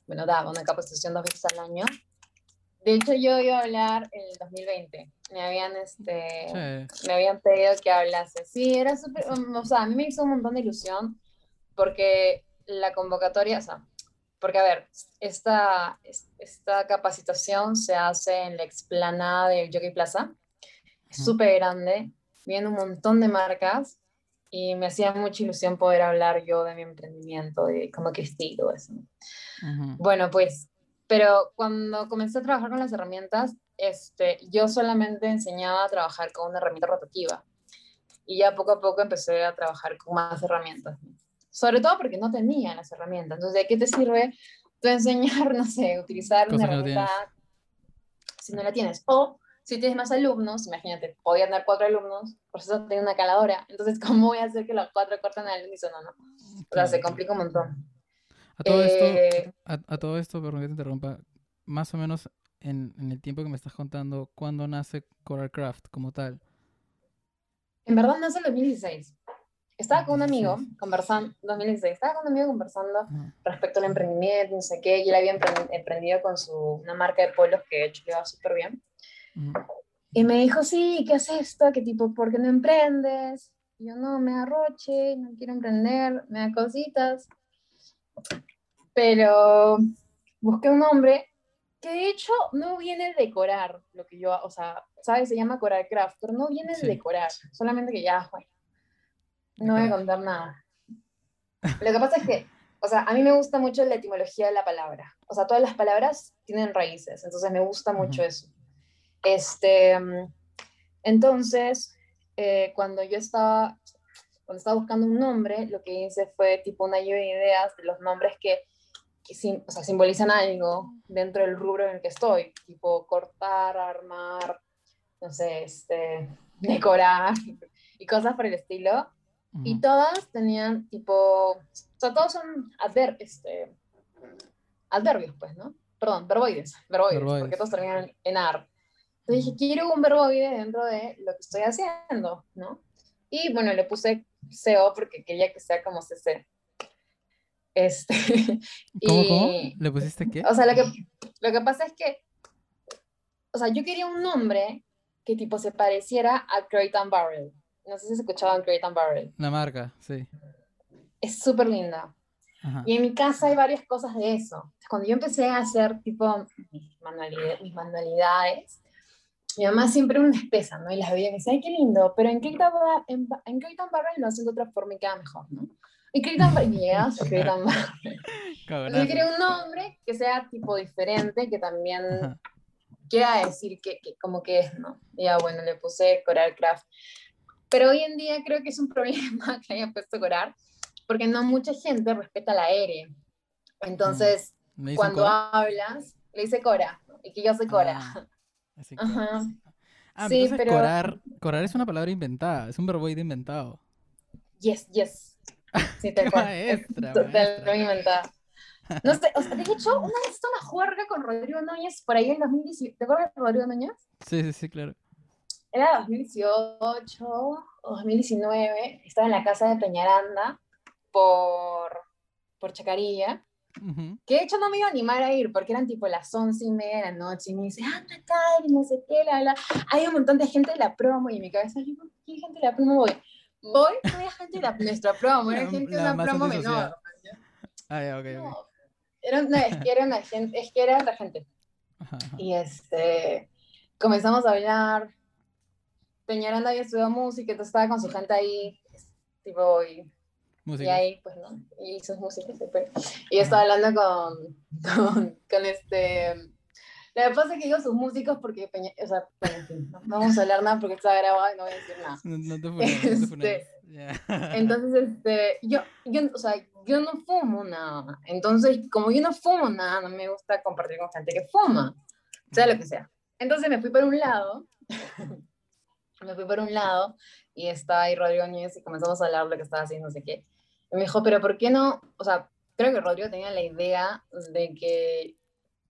B: bueno, daba una capacitación dos veces al año. De hecho, yo iba a hablar en el 2020. Me habían, este,
A: Sí.
B: me habían pedido que hablase. Sí, era súper, um, o sea, a mí me hizo un montón de ilusión porque la convocatoria, o sea, porque a ver, esta, es- esta capacitación se hace en la explanada del Jockey Plaza, es
A: Ujú.
B: súper grande, vienen un montón de marcas y me hacía mucha ilusión poder hablar yo de mi emprendimiento, de cómo crecí y todo eso.
A: Ujú.
B: Bueno, pues, pero cuando comencé a trabajar con las herramientas, este, yo solamente enseñaba a trabajar con una herramienta rotativa. Y ya poco a poco empecé a trabajar con más herramientas. Sobre todo porque no tenía las herramientas. Entonces, ¿de qué te sirve tú enseñar, (laughs) no sé, utilizar una
A: que no
B: herramienta si no la tienes? O si tienes más alumnos, imagínate, podían dar cuatro alumnos, por eso tengo una caladora. Entonces, (laughs) ¿cómo voy a hacer que los cuatro corten al unísono? No? O sea, se complica un montón.
A: A todo esto,
B: Eh,
A: a, a todo esto, perdón que te interrumpa, más o menos en, en el tiempo que me estás contando, ¿cuándo nace Coralcraft como tal?
B: En verdad nace en 2016. Estaba con un amigo
A: 2016.
B: conversando, 2016, estaba con un amigo conversando respecto al emprendimiento, no sé qué, y él había empre- emprendido con su, una marca de polos que de hecho le va súper bien. Y me dijo, sí, ¿qué haces esto? ¿Qué tipo, por qué no emprendes? Y yo, no, me da roche, no quiero emprender, me da cositas. Pero busqué un hombre que de hecho no viene de decorar lo que yo, o sea, ¿sabes? Se llama Coral Craft, pero no viene
A: Sí.
B: de decorar, solamente que ya, bueno, no voy a contar nada. Lo que pasa es que, o sea, a mí me gusta mucho la etimología de la palabra, o sea, todas las palabras tienen raíces, entonces me gusta mucho
A: Ujú.
B: eso. Este, entonces, eh, cuando yo estaba, cuando estaba buscando un nombre, lo que hice fue tipo una lluvia de ideas de los nombres que, que sim- o sea, simbolizan algo dentro del rubro en el que estoy, tipo cortar, armar, no sé, este, (laughs) decorar y cosas por el estilo. Y todas tenían tipo, o sea, todos son adver, este, adverbios, pues, ¿no? Perdón, verboides, verboides,
A: Verboides.
B: porque todos terminan en ar. Entonces dije, quiero un verboide dentro de lo que estoy haciendo, ¿no? Y bueno, le puse CO porque quería que sea como CC. Este,
A: ¿Cómo, (laughs) cómo?
B: y-
A: ¿Le pusiste qué?
B: o sea, lo que, lo que pasa es que, o sea, yo quería un nombre que tipo se pareciera a Crate and Barrel. No sé si has escuchado Crate and Barrel.
A: La marca, sí.
B: Es súper linda.
A: Ajá.
B: Y en mi casa hay varias cosas de eso. Cuando yo empecé a hacer tipo mis manualidades, mis manualidades mi mamá siempre una espesa, ¿no? Y las veía y me decía, ay, qué lindo, pero en Barrel, en, en and Barrel lo hacen de otra forma y queda mejor, ¿no? Y and Barrel, y llegabas a and Barrel. (laughs) Entonces yo quería un nombre que sea tipo diferente, que también
A: Ajá.
B: quiera decir que, que como que es, ¿no? Y ya bueno, le puse Coral Craft. Pero hoy en día creo que es un (laughs) problema que haya puesto Coral, porque no mucha gente respeta la R. Entonces,
A: ¿Me dicen
B: cuando
A: Cora?
B: hablas, le dice Cora, y que yo soy Cora.
A: Ah, así Cora,
B: Ajá.
A: sí. Ah,
B: Sí,
A: entonces
B: pero-
A: corar, corar es una palabra inventada, es un verboide inventado.
B: Yes, yes. Sí, (laughs) cual.
A: maestra, maestra.
B: inventada. No sé, o sea, de hecho, (laughs) una vez hice una juerga con Rodrigo Núñez por ahí en 2018. ¿Te acuerdas de Rodrigo Núñez?
A: Sí, sí, sí, claro.
B: Era 2018 o 2019, estaba en la casa de Peñaranda por, por Chacarilla,
A: Ujú.
B: que de hecho no me iba a animar a ir porque eran tipo las once y media de la noche y me dice, anda acá, y no sé qué, la, la. Hay un montón de gente de la promo y en mi cabeza, ¿por qué gente de la promo voy? Voy, no había gente de la, nuestra promo, era
A: La-
B: gente de una promo menor.
A: Ah, ya, ok, ok.
B: No, era, no, es que era una gente, es que era otra gente.
A: Ajá, ajá.
B: Y este, comenzamos a hablar. Peñaranda había estudiado música, entonces estaba con su gente ahí, tipo, y, y ahí, pues, ¿no? Y sus músicas, y pues, y yo estaba hablando con, con, con este. Lo que pasa es que digo sus músicos porque, o sea, fin, no, no vamos a hablar nada porque está grabado y no voy a decir nada.
A: No, no te funes, no te
B: Este,
A: funes. Ya. (laughs)
B: Entonces, este, yo, yo, o sea, yo no fumo nada. Entonces, como yo no fumo nada, no me gusta compartir con gente que fuma, sea lo que sea. Entonces me fui por un lado, (laughs) me fui por un lado, y estaba ahí Rodrigo Núñez y comenzamos a hablar de lo que estaba haciendo, no sé qué. Y me dijo, pero ¿por qué no? O sea, creo que Rodrigo tenía la idea de que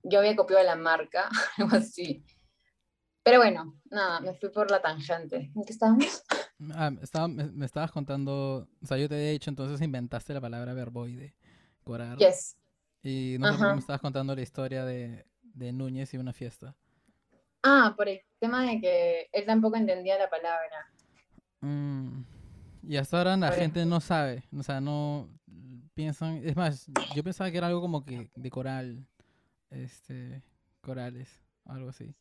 B: yo había copiado la marca, (laughs) algo así. Pero bueno, nada, me fui por la tangente. ¿En qué estábamos?
A: Ah, estaba- me, me estabas contando, o sea, yo te he dicho, entonces inventaste la palabra verboide, corar.
B: Yes.
A: Y no sé me estabas contando la historia de, de Núñez y una fiesta.
B: Ah, por el tema de que él tampoco entendía la palabra.
A: Mm, Y hasta ahora la gente no sabe, o sea, no piensan, es más, yo pensaba que era algo como que de coral, este, corales, algo así.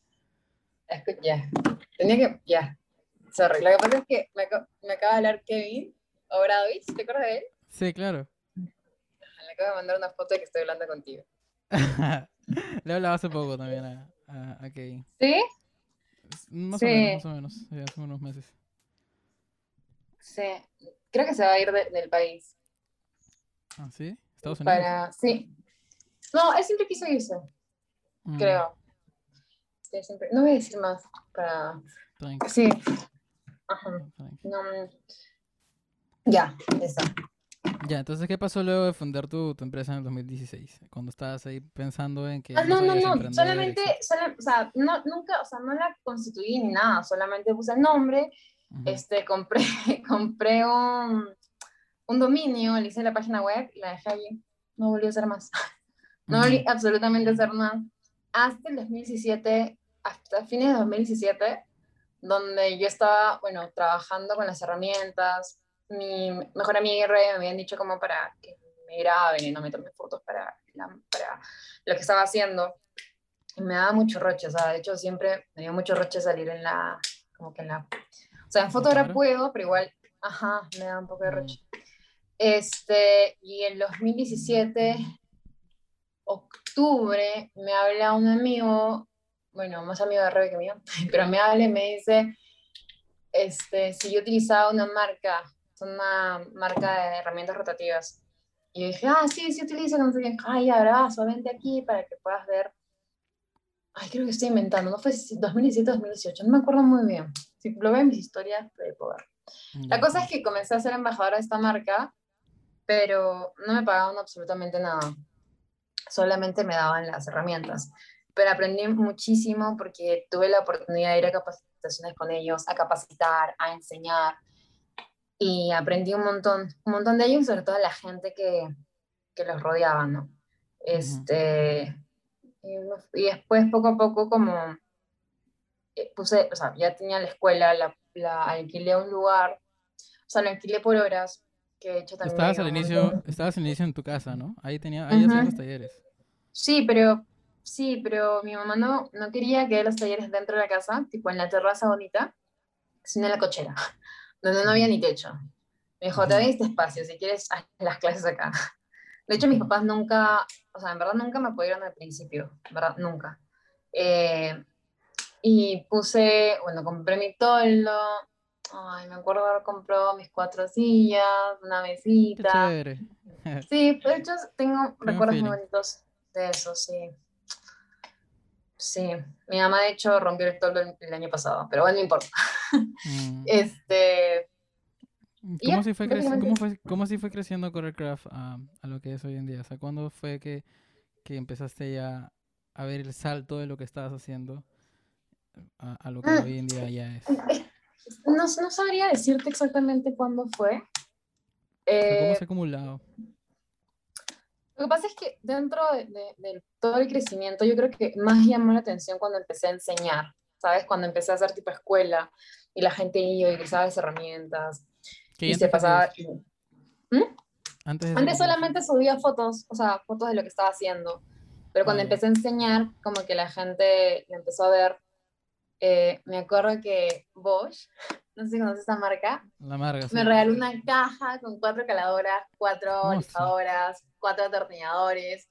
B: Ya. Tenía que. Ya. Sorry. Lo que pasa es que me, aca- me acaba de hablar Kevin Obradovich. ¿Te acuerdas de él?
A: Sí, claro.
B: Le acabo de mandar una foto de que estoy hablando contigo. (laughs)
A: Le hablaba hace poco también a, a, a Kevin.
B: ¿Sí?
A: Más
B: Sí.
A: o menos, más o menos, hace unos meses.
B: Sí. Creo que se va a ir de- del país.
A: ¿Ah, sí? ¿Estados Unidos?
B: Para. Sí. No, él siempre quiso irse,
A: Mm,
B: creo. Sí, siempre... No voy a decir más. Para. Sí. Ajá. No. Ya, eso.
A: Ya, entonces, ¿qué pasó luego de fundar tu, tu empresa en el 2016? Cuando estabas ahí pensando en que
B: Ah, no, no, no, solamente, sola- o sea, no, nunca, o sea, no la constituí ni nada, solamente puse el nombre,
A: Ujú.
B: este, compré, (laughs) compré un, un dominio, le hice la página web y la dejé allí, no volví a hacer más, (laughs) no volví absolutamente a hacer nada, hasta el 2017, hasta fines de 2017, donde yo estaba, bueno, trabajando con las herramientas, mi mejor amiga y Rey me habían dicho como para que me graben y no me tome fotos para, la- para lo que estaba haciendo. y me daba mucho roche, o sea, de hecho siempre me dio mucho roche salir en la, como que en la, sea, en foto ahora puedo, pero igual, ajá, me da un poco de
A: Mm.
B: roche. Este, y en 2017, octubre, me habla un amigo, bueno, más amigo de Rebe que mío, (laughs) pero me habla y me dice, este, si yo utilizaba una marca, es una marca de herramientas rotativas. Y yo dije, ah, sí, sí utilizo, no sé qué. Ay, bravazo, vente aquí para que puedas ver. Ay, creo que estoy inventando, no fue si- 2017 2018, no me acuerdo muy bien. Si lo veo en mis historias, lo puedo ver. La cosa es que comencé a ser embajadora de esta marca, pero no me pagaban absolutamente nada. Solamente me daban las herramientas. Pero aprendí muchísimo porque tuve la oportunidad de ir a capacitaciones con ellos, a capacitar, a enseñar. Y aprendí un montón, un montón de ellos, sobre todo la gente que, que los rodeaba, ¿no? Este, y, y después poco a poco como eh, puse, o sea, ya tenía la escuela, la, la alquilé un lugar, o sea, lo alquilé por horas, que de hecho también...
A: Estabas al inicio,
B: montón.
A: estabas al inicio en tu casa, ¿no? Ahí tenía, ahí hacías
B: Ujú.
A: los talleres.
B: Sí, pero sí, pero mi mamá no, no quería que los talleres dentro de la casa, tipo en la terraza bonita, sino en la cochera, (laughs) donde no había ni techo. Me dijo, te doy este espacio, si quieres, haz las clases acá. (laughs) De hecho, mis papás nunca, o sea, en verdad nunca me apoyaron al principio, en verdad, nunca. Eh, y puse, bueno, compré mi toldo, ay, me acuerdo haber comprado mis cuatro sillas, una
A: Qué
B: mesita.
A: chévere. (laughs)
B: Sí, de hecho tengo recuerdos muy
A: feeling.
B: bonitos de eso, sí. Sí, mi mamá de hecho rompió el toldo el, el año pasado, pero bueno, no importa.
A: Mm. (laughs)
B: Este,
A: ¿Cómo
B: ya,
A: así fue, cómo
B: eso.
A: fue, cómo así fue creciendo Corelcraft a, a lo que es hoy en día? O sea, ¿cuándo fue que, que empezaste ya a ver el salto de lo que estabas haciendo a, a lo que
B: Mm,
A: hoy en día ya es? (laughs)
B: no, no sabría decirte exactamente cuándo fue.
A: Sea, ¿cómo
B: Eh,
A: se ha acumulado?
B: Lo que pasa es que dentro de, de- de todo el crecimiento, yo creo que más llamó la atención cuando empecé a enseñar, ¿sabes? Cuando empecé a hacer tipo escuela y la gente iba y utilizaba las herramientas
A: ¿Qué
B: y se pasaba... y- ¿Mm?
A: Antes
B: Antes solamente subía fotos, o sea, fotos de lo que estaba haciendo, pero cuando
A: Ah,
B: empecé a enseñar, como que la gente empezó a ver. Eh, me acuerdo que Bosch, no sé si conoces esta marca,
A: La marga, sí.
B: me regaló una caja con cuatro caladoras, cuatro lijadoras, cuatro atornilladores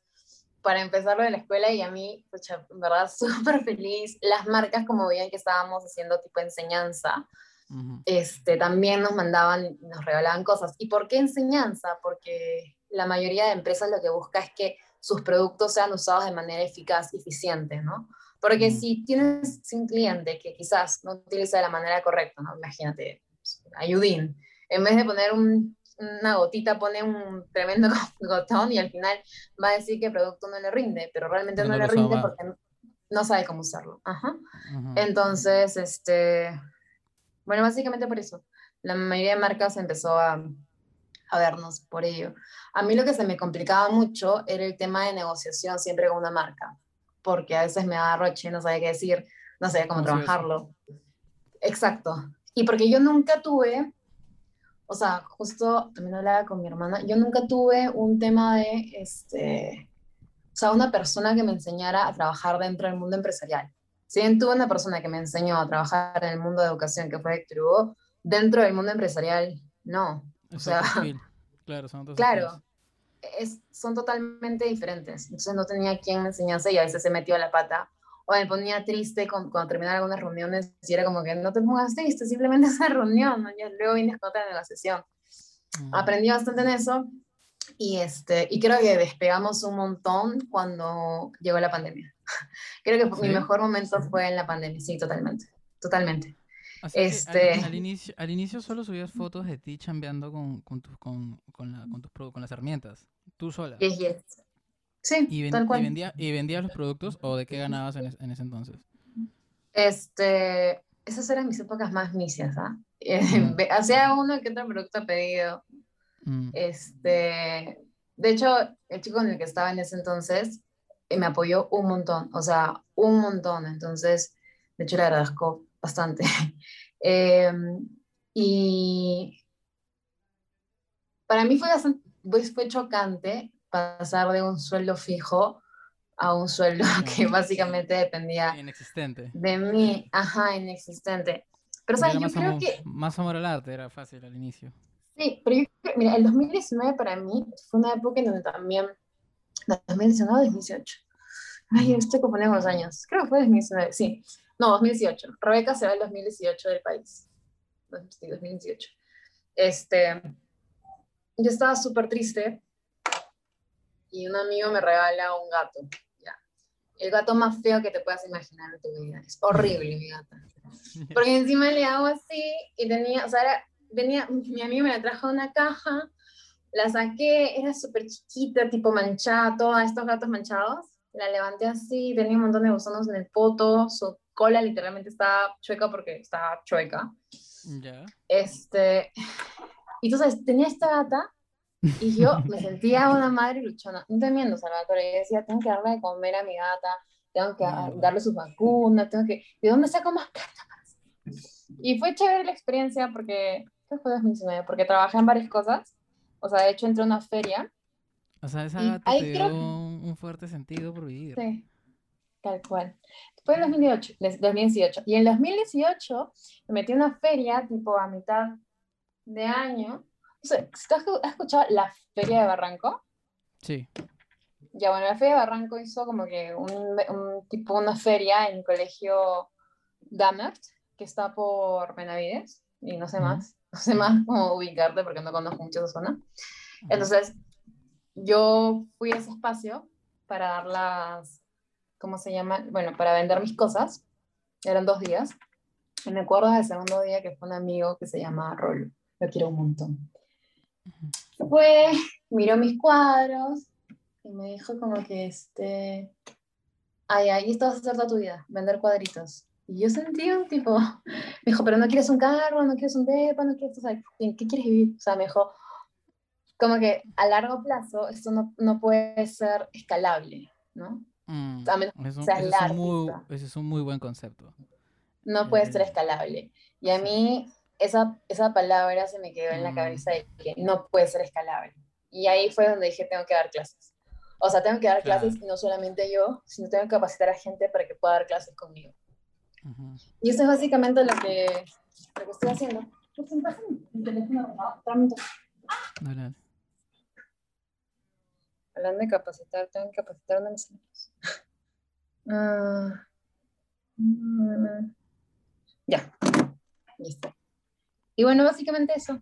B: para empezar lo de la escuela y a mí, pucha, en verdad, (laughs) súper feliz. Las marcas, como veían que estábamos haciendo tipo enseñanza,
A: Ujú.
B: este, también nos mandaban, nos regalaban cosas. ¿Y por qué enseñanza? Porque la mayoría de empresas lo que busca es que sus productos sean usados de manera eficaz eficiente, ¿no? Porque
A: Mm.
B: si tienes un cliente que quizás no utiliza de la manera correcta, ¿no? Imagínate, pues, ayudín, en vez de poner un- una gotita, pone un tremendo (laughs) gotón y al final va a decir que el producto no le rinde, pero realmente no,
A: no
B: le rinde porque no sabe cómo usarlo. Ajá.
A: Ujú.
B: Entonces, este, bueno, básicamente por eso. La mayoría de marcas empezó a, a vernos por ello. A mí lo que se me complicaba mucho era el tema de negociación siempre con una marca, porque a veces me daba roche, no sabía qué decir, no sabía cómo trabajarlo. Exacto. Y porque yo nunca tuve, o sea, justo también hablaba con mi hermana, yo nunca tuve un tema de, este, o sea, una persona que me enseñara a trabajar dentro del mundo empresarial. Si bien tuve una persona que me enseñó a trabajar en el mundo de educación, que fue Héctor Hugo, dentro del mundo empresarial, no. O sea.
A: Claro, son otros (laughs)
B: claro. Es, son totalmente diferentes. Entonces no tenía quien me enseñase y a veces se metió a la pata. O me ponía triste con- cuando terminaba algunas reuniones y era como que no te pongas triste, simplemente (laughs) es una reunión, ¿no? Ya luego vienes con otra negociación.
A: Ujú.
B: Aprendí bastante en eso y, este, y creo que despegamos un montón cuando llegó la pandemia. (laughs) Creo que mi mejor momento fue en la pandemia, sí, totalmente, totalmente.
A: Así que al-
B: Este-
A: al, inicio, al inicio solo subías fotos de ti chambeando con, con, tus- con, con, la- con tus con las herramientas, tú sola.
B: Yes, yes. Sí,
A: ¿Y, ven-
B: tal
A: y,
B: cual.
A: vendía, ¿Y vendías los productos o de qué ganabas en, es- en ese entonces?
B: Este, esas eran mis épocas más misias, ¿ah?
A: Mm. (laughs)
B: Hacía uno que otro producto a pedido.
A: Mm,
B: Este, de hecho, el chico con el que estaba en ese entonces eh, me apoyó un montón, o sea, un montón. Entonces, de hecho, le agradezco bastante. (laughs) Em, y para mí fue bastante, pues, fue chocante pasar de un sueldo fijo a un sueldo (laughs) que básicamente dependía
A: Inexistente.
B: de mí, ajá, inexistente. Pero, ¿sabes? Yo creo
A: amor,
B: que,
A: más amor al arte, era fácil al inicio.
B: sí, pero yo creo, mira, el 2019 para mí fue una época en donde también, no, 2019 2018. Ay, estoy confundiendo los años. Creo que fue 2019, sí. No, 2018. Rebeca se va el 2018 del país. Sí, 2018. Este, yo estaba súper triste y un amigo me regala un gato. Ya. El gato más feo que te puedas imaginar en tu vida. Es horrible mi gata. (laughs) Porque encima le hago así y tenía, o sea, era- venía, mi amigo me la trajo una caja, la saqué, era súper chiquita, tipo manchada, todos estos gatos manchados. La levanté así, tenía un montón de gusanos en el poto, su cola literalmente estaba chueca porque estaba chueca.
A: Ya.
B: Este, y entonces tenía esta gata y yo me sentía una madre luchona, no te miento, Salvatore, yo decía, tengo que darle de comer a mi gata, tengo que darle sus vacunas, tengo que, ¿de dónde saco más hacer? Y fue chévere la experiencia porque, ¿qué fue 2019? Porque trabajé en varias cosas, o sea, de hecho entré a una feria,
A: O sea, esa gata te dio un fuerte sentido por vivir.
B: sí, tal cual. Fue en 2018, des- 2018, y en 2018 me metí una feria, tipo a mitad de año, no sé, ¿tú has escuchado la feria de Barranco?
A: Sí.
B: Ya, bueno, la Feria de Barranco hizo como que un, un tipo, una feria en el colegio Damert, que está por Benavides, y no sé más, (laughs) no sé más cómo ubicarte porque no conozco mucho esa zona. Entonces, yo fui a ese espacio para dar las, ¿cómo se llama? Bueno, para vender mis cosas. Eran dos días. Y me acuerdo del segundo día que fue un amigo que se llama Rolo. Lo quiero un montón. Fue, miró mis cuadros y me dijo como que, este, ay, ay, esto vas a hacer toda tu vida, vender cuadritos. Y yo sentí un tipo, me dijo, pero no quieres un carro, no quieres un depa, no quieres, o sea, ¿en qué quieres vivir? O sea, me dijo, como que a largo plazo esto no, no puede ser escalable, ¿no?
A: Mm,
B: a menos
A: es un-
B: seas
A: ese, es un muy, ese es un muy buen concepto.
B: No puede ser
A: Eh,
B: escalable. Y a mí esa, esa palabra se me quedó en la
A: Mm.
B: cabeza de que no puede ser escalable. Y ahí fue donde dije, tengo que dar clases. O sea, tengo que dar
A: Claro.
B: clases y no solamente yo, sino tengo que capacitar a gente para que pueda dar clases conmigo.
A: Ujú.
B: Y eso es básicamente lo que, lo que estoy haciendo. ¿Qué? Mi teléfono, ah, dame un toque.
A: Dale, dale.
B: Hablando de capacitar, tengo que capacitar de mis amigos. (laughs) Ah, mm, ya, listo. Y bueno, básicamente eso.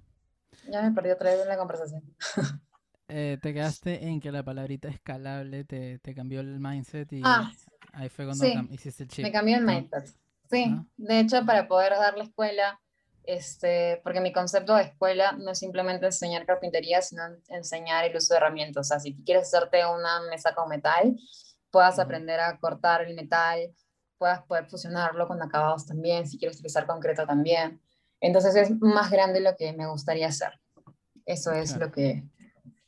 B: Ya me perdí otra vez en la conversación. (laughs)
A: Eh, te quedaste en que la palabrita escalable te, te cambió el mindset y
B: Ah,
A: ahí fue cuando
B: sí.
A: hiciste el chip.
B: Me cambió el mindset. Sí, de hecho, para poder dar la escuela, este, porque mi concepto de escuela no es simplemente enseñar carpintería, sino enseñar el uso de herramientas. O sea, si quieres hacerte una mesa con metal, puedas
A: Ujú.
B: aprender a cortar el metal, puedas poder fusionarlo con acabados también, si quieres utilizar concreto también. Entonces es más grande lo que me gustaría hacer. Eso es
A: Claro.
B: lo, que,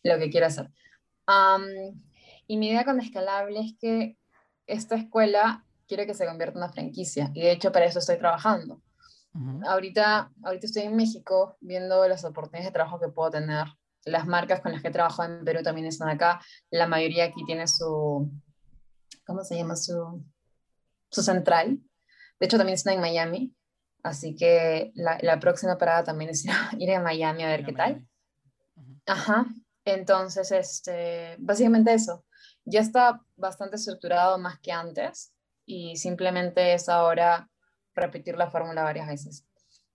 B: lo que quiero hacer. Am, y mi idea con Escalable es que esta escuela quiero que se convierta en una franquicia y de hecho para eso estoy trabajando.
A: Ujú.
B: Ahorita, ahorita estoy en México viendo las oportunidades de trabajo que puedo tener. Las marcas con las que he trabajado en Perú también están acá. La mayoría aquí tiene su, ¿cómo se llama? Su, su central. De hecho, también están en Miami. Así que la, la próxima parada también es (laughs) ir a, ir a Miami a ver
A: a
B: qué tal.
A: Miami. Ujú.
B: Ajá. Entonces, este, básicamente eso. Ya está bastante estructurado más que antes y simplemente es ahora repetir la fórmula varias veces.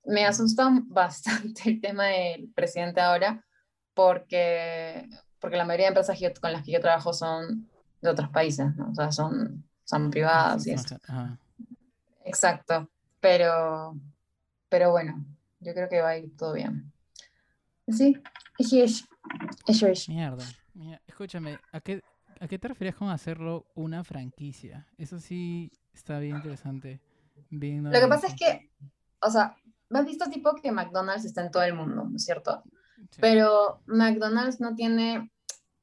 B: Me asusta (laughs) bastante el tema del presidente ahora porque, porque la mayoría de empresas yo- con las que yo trabajo son de otros países, ¿no? O sea, son, son privadas y.
A: Ajá.
B: Exacto, pero, pero bueno, yo creo que va a ir todo bien. Sí, eso es. Eso es.
A: Mierda. Mira, escúchame, ¿a qué, ¿a qué te referías con hacerlo una franquicia? Eso sí está bien interesante. Bien
B: Lo que pasa es que, o sea, ¿has visto tipo que McDonald's está en todo el mundo, ¿no es cierto?
A: Sí.
B: Pero McDonald's no tiene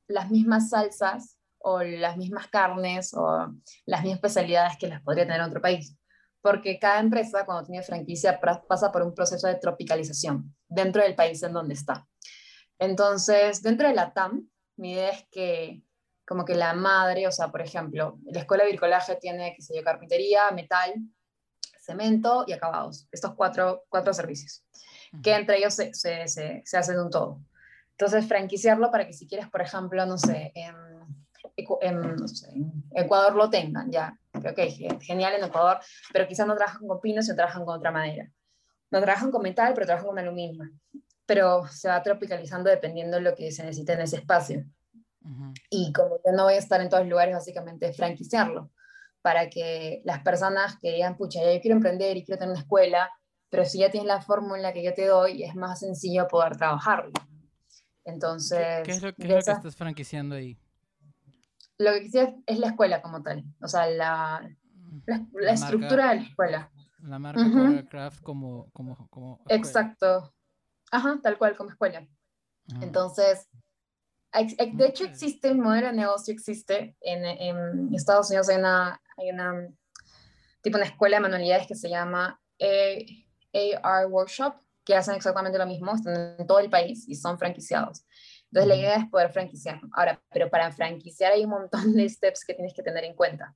B: las mismas salsas o las mismas carnes o las mismas especialidades que las podría tener en otro país. Porque cada empresa cuando tiene franquicia pasa por un proceso de tropicalización dentro del país en donde está. Entonces, dentro de la TAM, mi idea es que como que la madre, o sea, por ejemplo, la escuela de bricolaje tiene, qué sé yo, carpintería, metal, cemento y acabados. Estos cuatro, cuatro servicios, que entre ellos se, se, se, se hacen un todo. Entonces, franquiciarlo para que si quieres, por ejemplo, no sé, en, en, no sé, en Ecuador lo tengan, ya. Ok, genial en Ecuador, pero quizás no trabajan con pinos, sino trabajan con otra madera. No trabajan con metal, pero trabajan con aluminio. Pero se va tropicalizando dependiendo de lo que se necesite en ese espacio. Y como yo no voy a estar en todos los lugares, básicamente franquiciarlo para que las personas que digan, pucha, yo quiero emprender y quiero tener una escuela, pero si ya tienes la fórmula que yo te doy, es más sencillo poder trabajarlo. Entonces...
A: ¿Qué, es lo, que estás franquiciando ahí?
B: Lo que quisiera es la escuela como tal, o sea, la, la, estructura de la escuela.
A: La marca uh Craft como, como, como
B: Exacto. Ajá, tal cual, como escuela. Entonces, de hecho existe, un modelo de negocio existe, en, en Estados Unidos hay una, hay una, tipo una escuela de manualidades que se llama AR Workshop, que hacen exactamente lo mismo, están en todo el país y son franquiciados. Entonces la idea es poder franquiciar. Ahora, pero para franquiciar hay un montón de steps que tienes que tener en cuenta.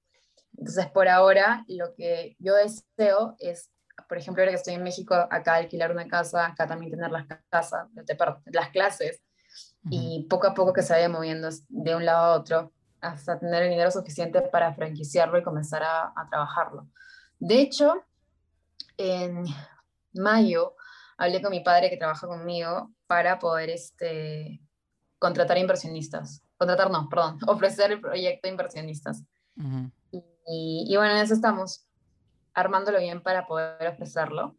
B: Entonces, por ahora, lo que yo deseo es, por ejemplo, ahora que estoy en México, acá alquilar una casa, acá también tener las casas, las clases, y poco a poco que se vaya moviendo de un lado a otro hasta tener el dinero suficiente para franquiciarlo y comenzar a, a trabajarlo. De hecho, en mayo hablé con mi padre que trabaja conmigo para poder este, contratar inversionistas. Contratar, no, perdón, (laughs) ofrecer el proyecto a inversionistas. y, y, bueno, en eso estamos, armándolo bien para poder ofrecerlo.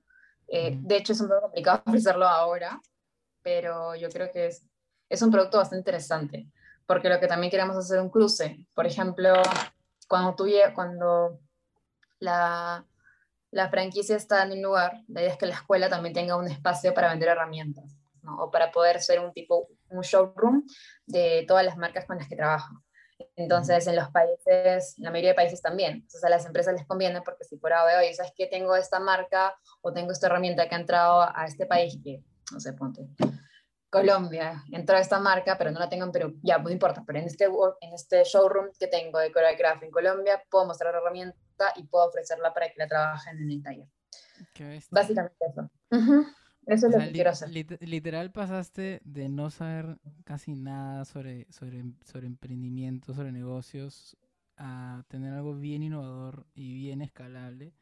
B: Eh, de hecho, es un poco complicado (laughs) ofrecerlo ahora, pero yo creo que es, es un producto bastante interesante, porque lo que también queremos hacer un cruce. Por ejemplo, cuando, tú, cuando la, la franquicia está en un lugar, la idea es que la escuela también tenga un espacio para vender herramientas, ¿no? o para poder ser un tipo, un showroom de todas las marcas con las que trabaja. Entonces, en los países, la mayoría de países también. Entonces, a las empresas les conviene porque si por ahora oye, ¿sabes qué? Tengo esta marca o tengo esta herramienta que ha entrado a este país, que, no sé, ponte, Colombia, entró a esta marca, pero no la tengo en Perú. Ya, no importa, pero en este, en este showroom que tengo de Craft en Colombia, puedo mostrar la herramienta y puedo ofrecerla para que la trabajen en el taller. Básicamente eso. Eso es lo que quiero hacer.
A: literal pasaste de no saber casi nada sobre, sobre, sobre emprendimiento, sobre negocios, a tener algo bien innovador y bien escalable.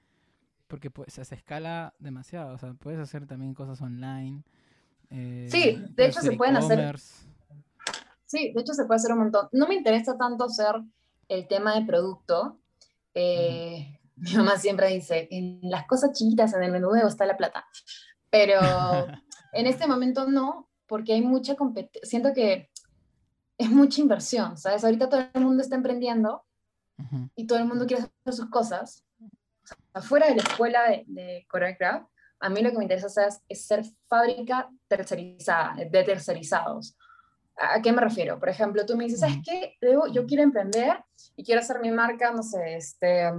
A: Porque pues, se escala demasiado. O sea, puedes hacer también cosas online.
B: Eh, sí, de hecho se pueden hacer. Sí, de hecho se puede hacer un montón. No me interesa tanto hacer el tema de producto. Eh, mi mamá siempre dice, en las cosas chiquitas en el menú está la plata. Pero (laughs) en este momento no, porque hay mucha competencia. Siento que es mucha inversión, ¿sabes? Ahorita todo el mundo está emprendiendo y todo el mundo quiere hacer sus cosas. afuera de la escuela de, de Craft, a mí lo que me interesa es, ser fábrica tercerizada, de tercerizados. ¿A qué me refiero? Por ejemplo, tú me dices, ¿sabes qué? Yo quiero emprender y quiero hacer mi marca, no sé, este,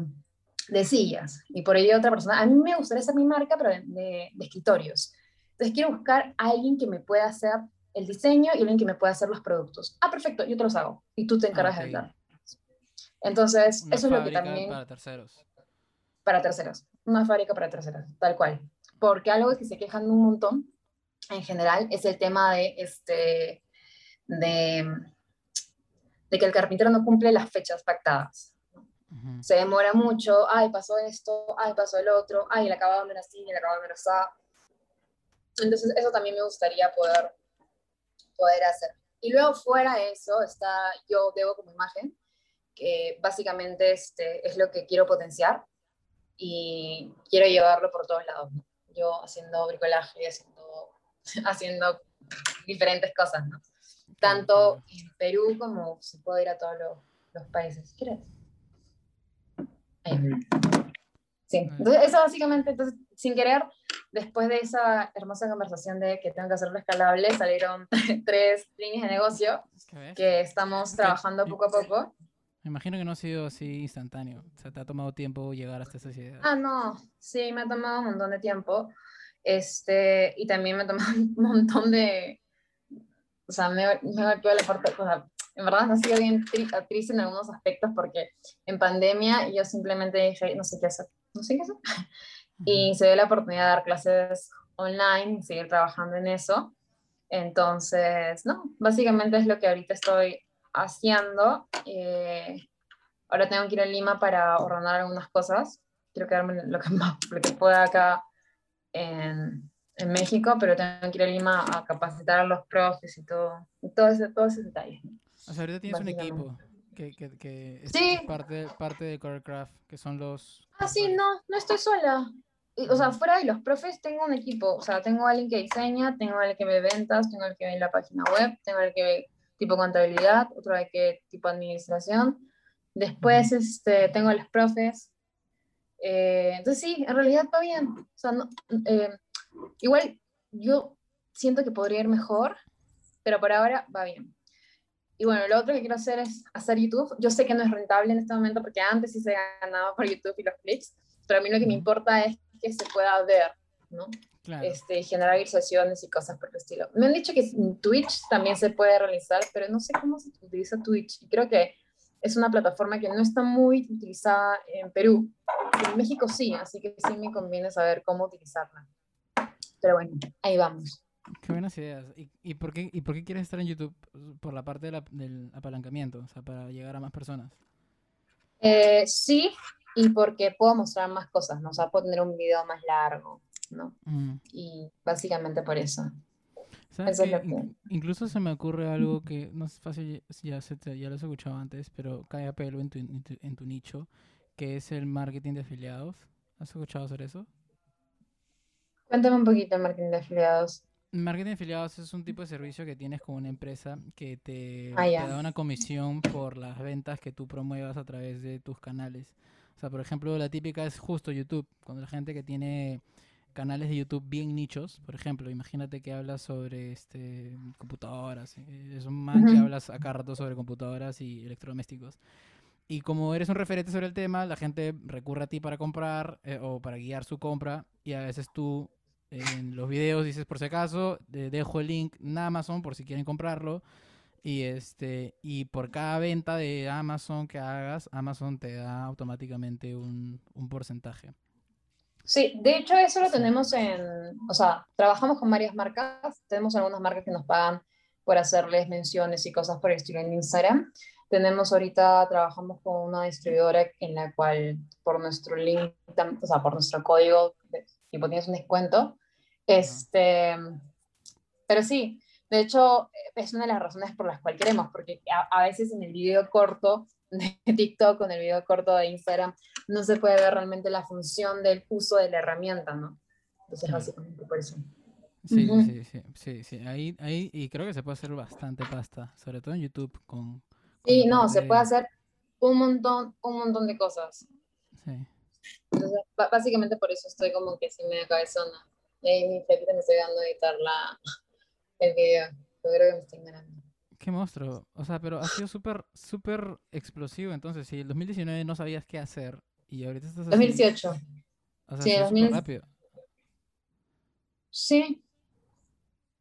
B: de sillas. Y por ello otra persona, a mí me gustaría hacer mi marca, pero de, de, escritorios. Entonces quiero buscar a alguien que me pueda hacer el diseño y alguien que me pueda hacer los productos. Ah, perfecto, yo te los hago. Y tú te encargas de hablar. Entonces, eso es lo que también...
A: Para terceros.
B: Para terceros. Una fábrica para terceros, tal cual. Porque algo que se quejan un montón, en general, es el tema de, este, de, de que el carpintero no cumple las fechas pactadas se demora mucho, ay, pasó esto, ay, pasó el otro, ay, el acabado no era así, el acabado no era así. Entonces, eso también me gustaría poder, poder hacer. Y luego fuera de eso está yo debo como imagen, que básicamente este, es lo que quiero potenciar y quiero llevarlo por todos lados. Yo haciendo bricolaje, haciendo, (laughs) haciendo diferentes cosas, ¿no? Tanto en Perú como se puede ir a todos los, los países. ¿Quieres? Sí, entonces eso básicamente, entonces, sin querer, después de esa hermosa conversación de que tengo que hacerlo escalable, salieron (laughs) tres líneas de negocio que estamos trabajando poco a poco.
A: Me imagino que no ha sido así instantáneo, o sea, te ha tomado tiempo llegar hasta esa idea.
B: Ah, no, sí, me ha tomado un montón de tiempo, este, y también me ha tomado (laughs) un montón de, o sea, me, me golpeó la parte, o sea, en verdad ha sido bien tri- triste en algunos aspectos porque en pandemia yo simplemente dije, no sé qué hacer, no sé qué hacer. Y se dio la oportunidad de dar clases online, seguir trabajando en eso. Entonces, no, básicamente es lo que ahorita estoy haciendo. Eh, ahora tengo que ir a Lima para ordenar algunas cosas. Quiero quedarme lo que, más, (laughs) lo que pueda acá en, en México, pero tengo que ir a Lima a capacitar a los profes y todo, y todo ese, todos esos detalles.
A: O sea, ahorita tienes un equipo que, que, que es,
B: Sí.
A: parte, parte de Choreograph, que son los...
B: Ah, sí, no, no estoy sola. O sea, fuera de los profes tengo un equipo. O sea, tengo alguien que diseña, tengo alguien que ve ventas, tengo alguien que ve la página web, tengo alguien que ve tipo contabilidad, otro de que tipo administración. Después este, tengo los profes. Eh, entonces sí, en realidad va bien. O sea, no- eh, igual yo siento que podría ir mejor, pero por ahora va bien. Y bueno, lo otro que quiero hacer es hacer YouTube. Yo sé que no es rentable en este momento porque antes sí se ganaba por YouTube y los clics, pero a mí lo que me importa es que se pueda ver, ¿no?
A: Claro.
B: Este, generar visualizaciones y cosas por el estilo. Me han dicho que Twitch también se puede realizar, pero no sé cómo se utiliza Twitch. Y creo que es una plataforma que no está muy utilizada en Perú. En México sí, así que sí me conviene saber cómo utilizarla. Pero bueno, ahí vamos.
A: Qué buenas ideas. ¿Y, y por qué, ¿Y por qué quieres estar en YouTube? Por la parte de la- del apalancamiento, o sea, para llegar a más personas.
B: Eh, sí, y porque puedo mostrar más cosas, ¿no? O sea, puedo tener un video más largo, ¿no?
A: Mm.
B: Y básicamente por eso.
A: Incluso se me ocurre algo que no es fácil, ya, se te- ya lo has escuchado antes, pero cae a pelo en tu, en tu, en tu nicho, que es el marketing de afiliados. ¿Has escuchado sobre eso?
B: Cuéntame un poquito el marketing de afiliados.
A: Marketing de afiliados es un tipo de servicio que tienes con una empresa que te,
B: Ah,
A: te da una comisión por las ventas que tú promuevas a través de tus canales. O sea, por ejemplo, la típica es justo YouTube. Cuando la gente que tiene canales de YouTube bien nichos, por ejemplo, imagínate que hablas sobre este computadoras. eh, Es un man que
B: Ujú.
A: hablas acá rato sobre computadoras y electrodomésticos. Y como eres un referente sobre el tema, la gente recurre a ti para comprar eh, o para guiar su compra y a veces tú en los videos dices por si acaso, de- dejo el link en Amazon por si quieren comprarlo y este y por cada venta de Amazon que hagas, Amazon te da automáticamente un, un porcentaje.
B: Sí, de hecho eso lo tenemos en, o sea, trabajamos con varias marcas, tenemos algunas marcas que nos pagan por hacerles menciones y cosas por el estilo en Instagram. Tenemos ahorita, trabajamos con una distribuidora en la cual por nuestro link, o sea, por nuestro código, tipo tienes un descuento. Este, pero sí, de hecho es una de las razones por las cuales queremos, porque a, a veces en el video corto de (laughs) TikTok en el video corto de Instagram no se puede ver realmente la función del uso de la herramienta, ¿no? Entonces, básicamente por eso.
A: Sí,
B: Ujú.
A: sí, sí, sí, sí. Ahí, ahí, y creo que se puede hacer bastante pasta, sobre todo en YouTube con... con
B: Sí, no, se puede
A: de-
B: hacer un montón, un montón de cosas.
A: Sí.
B: Entonces, básicamente por eso estoy como que así media cabezona. Y ahí mi me estoy dando a editar la, (laughs) el video. Yo creo que me estoy ganando.
A: Qué monstruo. O sea, pero ha sido (laughs) súper, súper explosivo. Entonces, si el 2019 no sabías qué hacer y ahorita estás así,
B: 2018.
A: o sea,
B: sí,
A: ha sido súper
B: 2000
A: rápido.
B: Sí.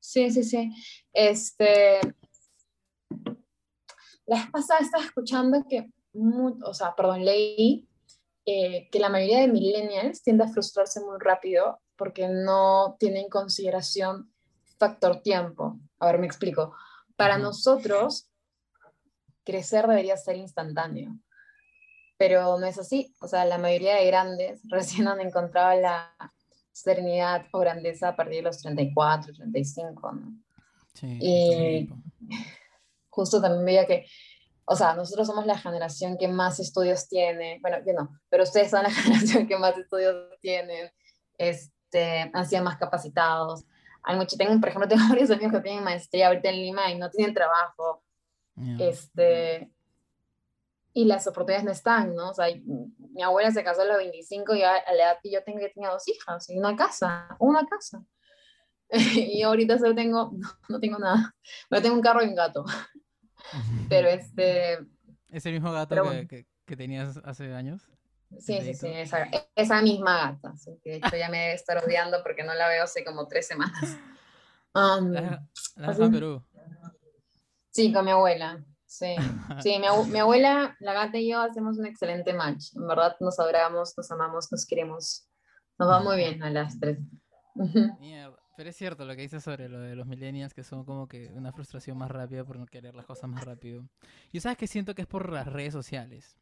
B: Sí, sí, sí. Este. La vez pasada estaba escuchando que, o sea, perdón, leí eh, que la mayoría de millennials tiende a frustrarse muy rápido porque no tienen en consideración factor tiempo. A ver, me explico. Para nosotros, crecer debería ser instantáneo, pero no es así. O sea, la mayoría de grandes (laughs) recién han encontrado la serenidad o grandeza a partir de los 34, 35, ¿no?
A: Sí,
B: Y- (laughs) justo también veía que, o sea, nosotros somos la generación que más estudios tiene, bueno, yo no, pero ustedes son la (laughs) generación que más estudios tienen, este, han sido más capacitados. Hay mucho, tengo, por ejemplo, (laughs) tengo varios amigos que tienen maestría ahorita en Lima y no tienen trabajo,
A: Ya.
B: este, y las oportunidades no están, ¿no? O sea, mi abuela se casó a los 25 y a la edad que yo tengo que tenía dos hijas y una casa, una casa. (laughs) y ahorita solo tengo, (laughs) no, no tengo nada, pero tengo un carro y un gato. Pero este,
A: ¿Es el mismo gato que,
B: bueno.
A: que, que tenías hace años?
B: Sí, sí, sí, esa, esa misma gata. de hecho ya me debe estar odiando porque no la veo hace como tres semanas. (laughs) Um,
A: ¿La la
B: así-
A: Perú?
B: sí, con mi abuela. Sí, (laughs) sí, mi, abu- mi abuela, la gata y yo hacemos un excelente match. En verdad nos adoramos, nos amamos, nos queremos. Nos va muy bien a las tres. (laughs)
A: Mierda. Pero es cierto lo que dices sobre lo de los millennials, que son como que una frustración más rápida por no querer las cosas más rápido. Y sabes que siento que es por las redes sociales.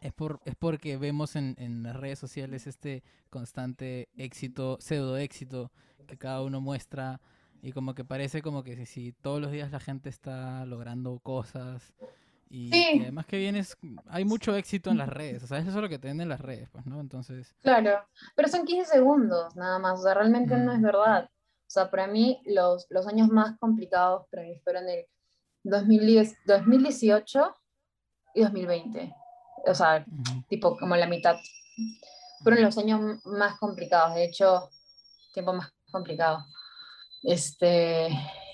A: Es, por, es porque vemos en, en las redes sociales este constante éxito, pseudo éxito que cada uno muestra y como que parece como que si, si todos los días la gente está logrando cosas y,
B: Sí.
A: y además que vienes, hay mucho éxito en las (laughs) redes, o sea, eso es lo que te venden las redes, pues, ¿no? Entonces,
B: Claro, pero son 15 segundos nada más, o sea, realmente no es
A: Mm.
B: verdad. O sea, para mí los, los años más complicados para mí fueron el 2010, 2018 y 2020. O sea,
A: ujú,
B: tipo como la mitad. Fueron los años más complicados, de hecho, tiempo más complicado. Este,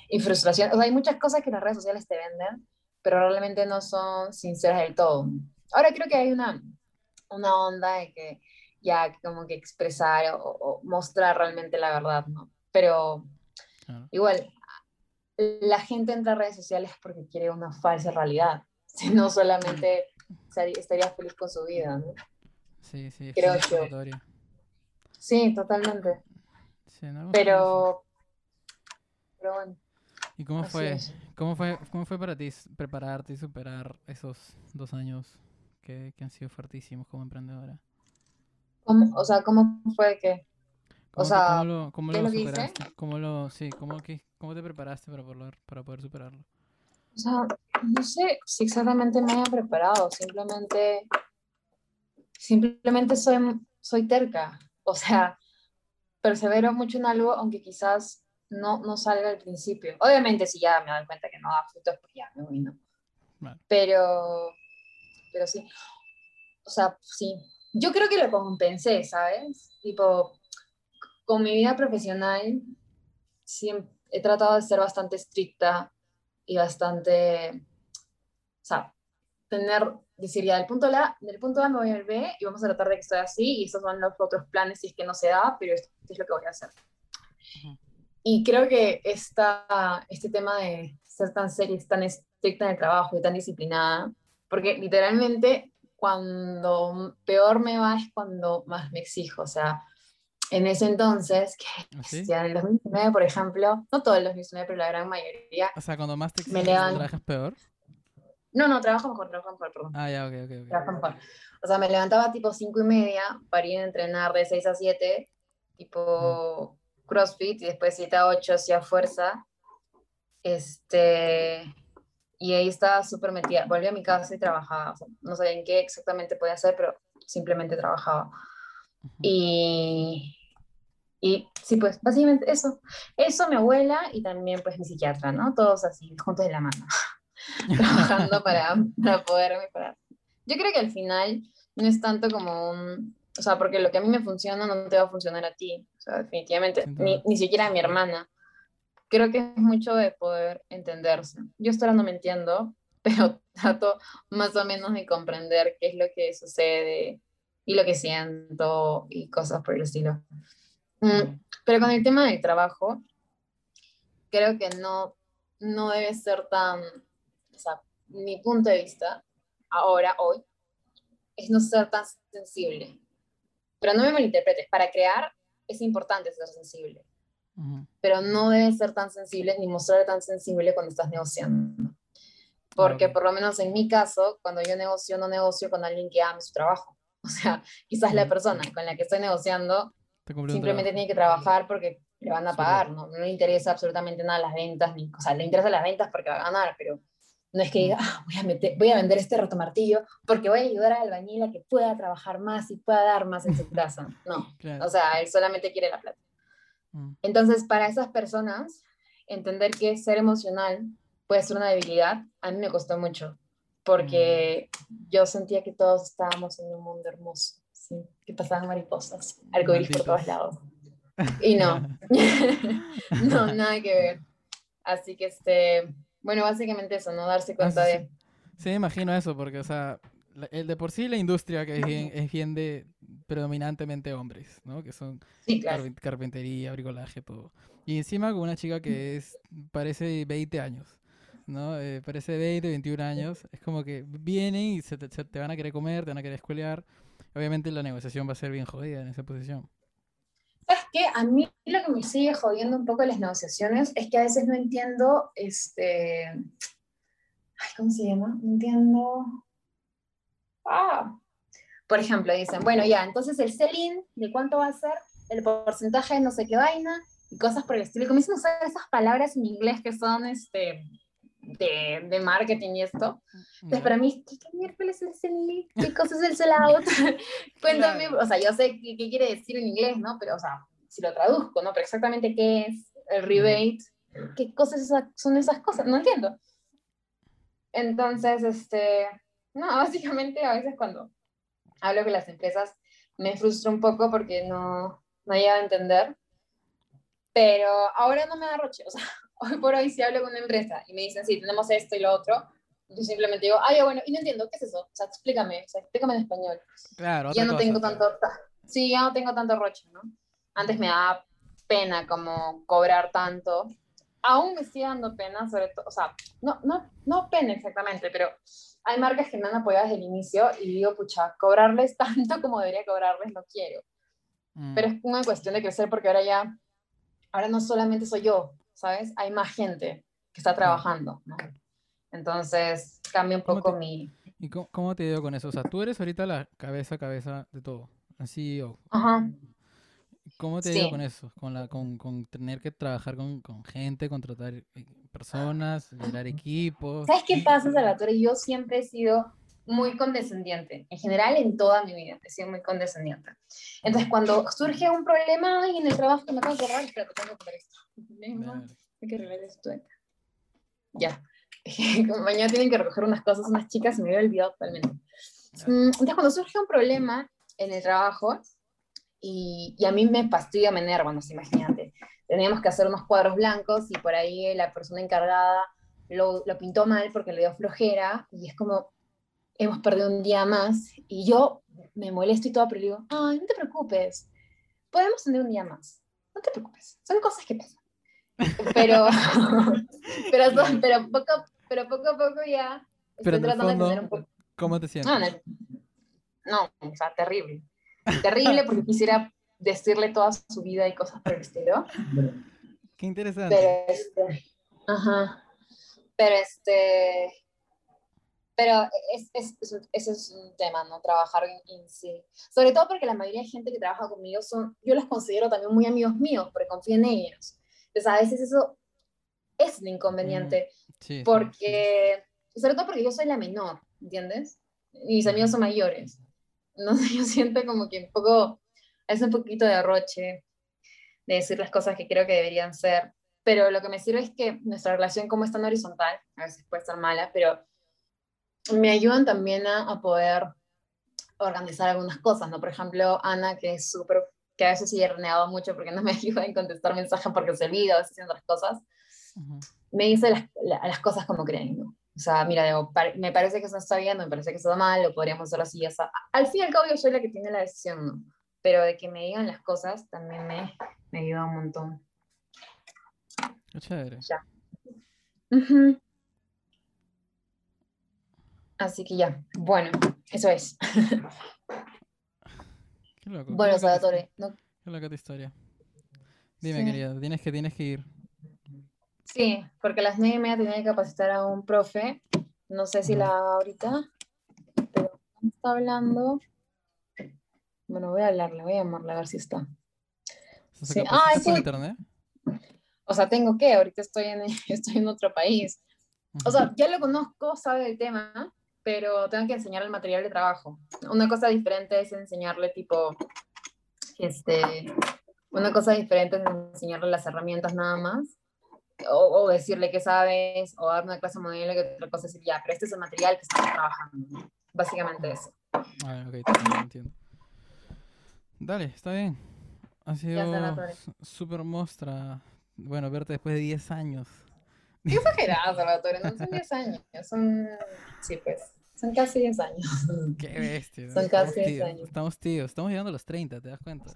B: y frustración. O sea, hay muchas cosas que las redes sociales te venden, pero realmente no son sinceras del todo. Ahora creo que hay una, una onda de que ya como que expresar o, o mostrar realmente la verdad, ¿no? Pero
A: claro.
B: igual, la gente entra a redes sociales porque quiere una falsa realidad, si (laughs) no solamente estaría feliz con su vida, ¿no?
A: Sí, sí, es
B: Creo
A: como
B: que-
A: escapatoria.
B: Sí, totalmente.
A: Sí, ¿no?
B: Pero, pero bueno,
A: ¿Y cómo fue?
B: es.
A: ¿Cómo fue, cómo fue para ti prepararte y superar esos dos años que, que han sido fuertísimos como emprendedora?
B: ¿Cómo- o sea, ¿cómo fue que?
A: ¿Cómo, te-
B: sea,
A: cómo lo, cómo
B: ¿qué es
A: lo
B: lo que hice?
A: superaste? ¿Cómo lo, sí, cómo, qué- cómo te preparaste para poder, para poder superarlo?
B: O sea, no sé si exactamente me haya preparado, simplemente, simplemente soy, soy terca. O sea, persevero mucho en algo, aunque quizás no, no salga al principio. Obviamente, si ya me doy cuenta que no da frutos, pues ya me voy, ¿no?
A: Vale.
B: Pero, pero sí. O sea, sí. Yo creo que lo compensé, ¿sabes? Tipo, con mi vida profesional, siempre he tratado de ser bastante estricta y bastante, o sea, tener, decir ya del punto, A, del punto A me voy al B y vamos a tratar de que sea así y estos son los otros planes si es que no se da, pero esto es lo que voy a hacer. Y creo que esta, este tema de ser tan seria, tan estricta en el trabajo y tan disciplinada, porque literalmente cuando peor me va es cuando más me exijo, o sea, en ese entonces, que
A: ¿Así?
B: ya en el 2019, por ejemplo, no todo el 2019, pero la gran mayoría,
A: O sea, cuando más te
B: levanto.
A: trabajas peor.
B: no, no, trabajo mejor, trabajo mejor, perdón.
A: Ah, ya, ok, ok, ok.
B: trabajo mejor. O sea, me levantaba tipo 5 y media para ir a entrenar de 6 a 7, tipo CrossFit, y después 7 a 8 hacía fuerza. Este, y ahí estaba súper metida. Volví a mi casa y trabajaba. O sea, no sabía en qué exactamente podía hacer, pero simplemente trabajaba.
A: Ujú.
B: Y, y sí, pues básicamente eso. Eso, mi abuela y también pues mi psiquiatra, ¿no? Todos así, juntos de la mano, (laughs) trabajando para, para poder mejorar. Yo creo que al final no es tanto como un... O sea, porque lo que a mí me funciona no te va a funcionar a ti. O sea, definitivamente, ni, ni siquiera a mi hermana. Creo que es mucho de poder entenderse. Yo hasta ahora no me entiendo, (laughs) pero trato más o menos de comprender qué es lo que sucede y lo que siento y cosas por el estilo. Mm, pero con el tema del trabajo, creo que no, no debe ser tan, o sea, mi punto de vista, ahora, hoy, es no ser tan sensible. Pero no me malinterpretes, para crear es importante ser sensible,
A: Ujú.
B: pero no debes ser tan sensible ni mostrar tan sensible cuando estás negociando. Porque
A: Ah, ok.
B: por lo menos en mi caso, cuando yo negocio, no negocio con alguien que ame su trabajo. (laughs) O sea, quizás la
A: Mm.
B: persona con la que estoy negociando simplemente tiene que trabajar porque le van a pagar, ¿no? No le interesa absolutamente nada las ventas, ni, o sea, le interesan las ventas porque va a ganar, pero no es que diga,
A: Mm.
B: ah, voy, a meter, voy a vender este rotomartillo porque voy a ayudar al albañil a que pueda trabajar más y pueda dar más en su (laughs) casa. No,
A: Claro.
B: o sea, él solamente quiere la plata.
A: Mm.
B: Entonces, para esas personas, entender que ser emocional puede ser una debilidad, a mí me costó mucho, porque yo sentía que todos estábamos en un mundo hermoso, ¿sí? que pasaban mariposas, arcoíris por todos lados. Y no, (laughs) no, nada que ver. Así que, este, bueno, básicamente eso, no darse cuenta
A: Ah, sí,
B: de...
A: Sí, me imagino eso, porque, o sea, el de por sí la industria que es bien, es bien de predominantemente hombres, ¿no? Que son
B: Sí, claro.
A: carpin- carpintería, bricolaje, todo. Y encima con una chica que es, parece 20 años. ¿no? Eh, parece 20, 21 años. Es como que vienen y se te, se te van a querer comer, te van a querer escuelear. Obviamente la negociación va a ser bien jodida en esa posición.
B: ¿Sabes qué? A mí lo que me sigue jodiendo un poco las negociaciones es que a veces no entiendo, este, ay, ¿cómo se llama? No entiendo. Ah. Por ejemplo, dicen, bueno, ya, entonces el sell-in, ¿de cuánto va a ser? El porcentaje de no sé qué vaina y cosas por el estilo. Y comienzan a usar esas palabras en inglés que son, este, de, de marketing y esto. Entonces, para mí, ¿qué, qué miércoles es el? ¿Qué cosa es el sell-out? Cuéntame,
A: Claro.
B: o sea, yo sé qué, qué quiere decir en inglés, ¿no? Pero, o sea, si lo traduzco, ¿no? Pero exactamente qué es el rebate, qué cosas son esas cosas, no entiendo. Entonces, este, no, (laughs) básicamente a veces cuando hablo con las empresas me frustra un poco porque no, no llego a entender, pero ahora no me da roche, o sea, hoy por hoy si hablo con una empresa y me dicen, sí, tenemos esto y lo otro, yo simplemente digo, ay, bueno, y no entiendo, ¿qué es eso? O sea, explícame, o sea, explícame en español.
A: Claro,
B: Ya no
A: cosa,
B: tengo tanto, ta- sí, ya no tengo tanto roche, ¿no? Antes me daba pena como cobrar tanto. Aún me sigue dando pena, sobre todo, o sea, no, no, no pena exactamente, pero hay marcas que me han apoyado desde el inicio y digo, pucha, cobrarles (laughs) tanto como debería cobrarles, no quiero.
A: Mm,
B: Pero es una cuestión de crecer porque ahora ya, ahora no solamente soy yo, ¿sabes? Hay más gente que está trabajando, ¿no? Entonces cambia un
A: ¿Cómo
B: poco
A: te-
B: mi...
A: ¿Y cómo, cómo te dio con eso? O sea, tú eres ahorita la cabeza, cabeza de todo, la CEO.
B: Ajá.
A: ¿Cómo te
B: Sí.
A: con eso? Con, la, con, con tener que trabajar con, con gente, contratar eh, personas, liderar equipos.
B: ¿Sabes qué pasa, Salvatore? Yo siempre he sido muy condescendiente. En general, en toda mi vida he sido muy condescendiente. Entonces, cuando surge un problema ay, en el trabajo que me tengo que acordar, espera, tengo que poner esto. Hay que arreglar esto. acá. Ya. (laughs) Como mañana tienen que recoger unas cosas, unas chicas, y me había olvidado totalmente. Mm, Entonces, cuando surge un problema en el trabajo, y, y a mí me fastidia, me enerva, no sé, imagínate. Teníamos que hacer unos cuadros blancos y por ahí la persona encargada lo, lo pintó mal porque le dio flojera y es como, hemos perdido un día más y yo me molesto y todo, pero le digo, ay, no te preocupes, podemos tener un día más, no te preocupes, son cosas que pasan. Pero, (laughs) pero, pero, poco, pero poco a poco ya
A: Pero
B: estoy
A: el
B: tratando de
A: fondo,
B: tener un poco...
A: ¿Cómo te sientes?
B: No, no, no, o sea, terrible. Terrible porque quisiera decirle toda su vida y cosas por el estilo.
A: Qué interesante.
B: Pero este. Ajá. Pero este. Pero es, es, es un- ese es un tema, ¿no? Trabajar en, en sí. Sobre todo porque la mayoría de gente que trabaja conmigo son. Yo los considero también muy amigos míos, porque confío en ellos. Entonces, a veces eso es un inconveniente.
A: Sí, sí, sí.
B: Porque. Sobre todo porque yo soy la menor, ¿entiendes? Y mis amigos son mayores. No sé, (laughs) yo siento como que un poco. Es un poquito de arroche de decir las cosas que creo que deberían ser. Pero lo que me sirve es que nuestra relación, como es tan horizontal, a veces puede estar mala, pero me ayudan también a, a poder organizar algunas cosas, ¿no? Por ejemplo, Ana, que es súper, que a veces sí he mucho porque no me (laughs) ayuda en contestar mensajes porque se olvida, a veces otras cosas, me dice las, la- las cosas como creen, ¿no? O sea, mira, digo, par- me parece que eso está bien, me parece que eso está mal, lo podríamos hacer así, y así. Al fin y al cabo yo soy la que tiene la decisión, ¿no? Pero de que me digan las cosas también me, me ayuda un montón.
A: Qué chévere.
B: Ujú. Así que ya, bueno, eso es. (laughs)
A: Qué loco.
B: Bueno, Salvatore, no,
A: Qué loca tu historia. Dime,
B: Sí.
A: querida, tienes que, tienes que ir.
B: sí, porque a las nueve y media tenía que capacitar a un profe, no sé si la ahorita, pero está hablando. Bueno, voy a hablarle, voy a llamarle a ver si está.
A: ¿Estás
B: Sí. Ah,
A: por
B: sí.
A: internet?
B: O sea, tengo que, ahorita estoy en, (laughs) estoy en otro país. O sea, ya lo conozco, sabe del tema, pero tengo que enseñar el material de trabajo. Una cosa diferente es enseñarle tipo, este, una cosa diferente es enseñarle las herramientas nada más, o, o decirle que sabes, o dar una clase modelo, que otra cosa es decir, ya, pero este es el material que estamos trabajando. Básicamente eso.
A: Ah, ok, entiendo, entiendo. Dale, está bien. Ha sido súper mostra. Bueno, verte después de 10 años.
B: Qué exagerado, Salvatore, no son 10 años, son, sí, pues, son casi 10 años. (laughs)
A: Qué bestia.
B: Son casi 10
A: tíos,
B: años.
A: Estamos tíos. Estamos llegando a los 30, ¿te das cuenta?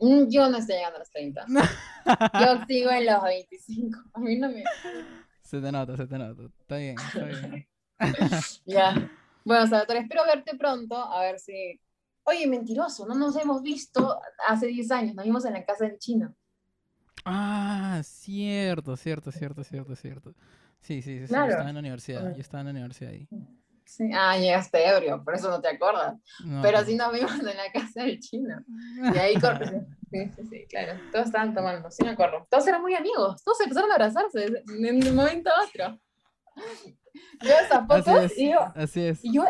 B: Mm, Yo no estoy llegando a los 30. (laughs) Yo sigo en los 25. A mí no me.
A: Se te nota, se te nota. Está bien, está bien. (laughs)
B: Ya. Bueno, Salvatore, espero verte pronto, a ver si... Oye, mentiroso, no nos hemos visto hace 10 años, nos vimos en la casa del chino.
A: Ah, cierto, cierto, cierto, cierto, cierto. Sí, sí, sí, sí, yo estaba en la universidad, yo estaba en la universidad ahí.
B: Sí. Ah, llegaste ebrio, por eso no te acuerdas.
A: No,
B: Pero
A: pues.
B: sí nos vimos en la casa del chino. Y ahí (laughs) Sí, sí, sí, claro. Todos estaban tomando, sí me acuerdo. Todos eran muy amigos, todos empezaron a abrazarse de un momento a otro. Yo esas fotos
A: Así es,
B: y
A: así es.
B: y yo,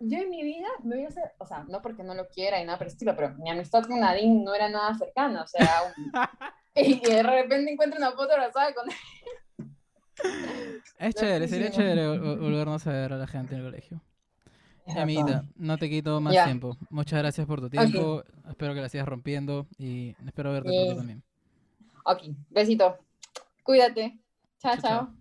B: yo en mi vida me hubiese, o sea, no porque no lo quiera y nada por el estilo, pero mi amistad con Nadine no era nada cercana, o sea, un- (laughs) y de repente encuentro una foto abrazada con
A: Es chévere, sería chévere vol- vol- volvernos a ver a la gente en el colegio. Amiguita, no te quito más tiempo. Muchas gracias por tu tiempo. Espero que la sigas rompiendo y espero verte
B: Sí.
A: pronto también.
B: Ok, besito. Cuídate. Chao,
A: Chao, chao.
B: chao.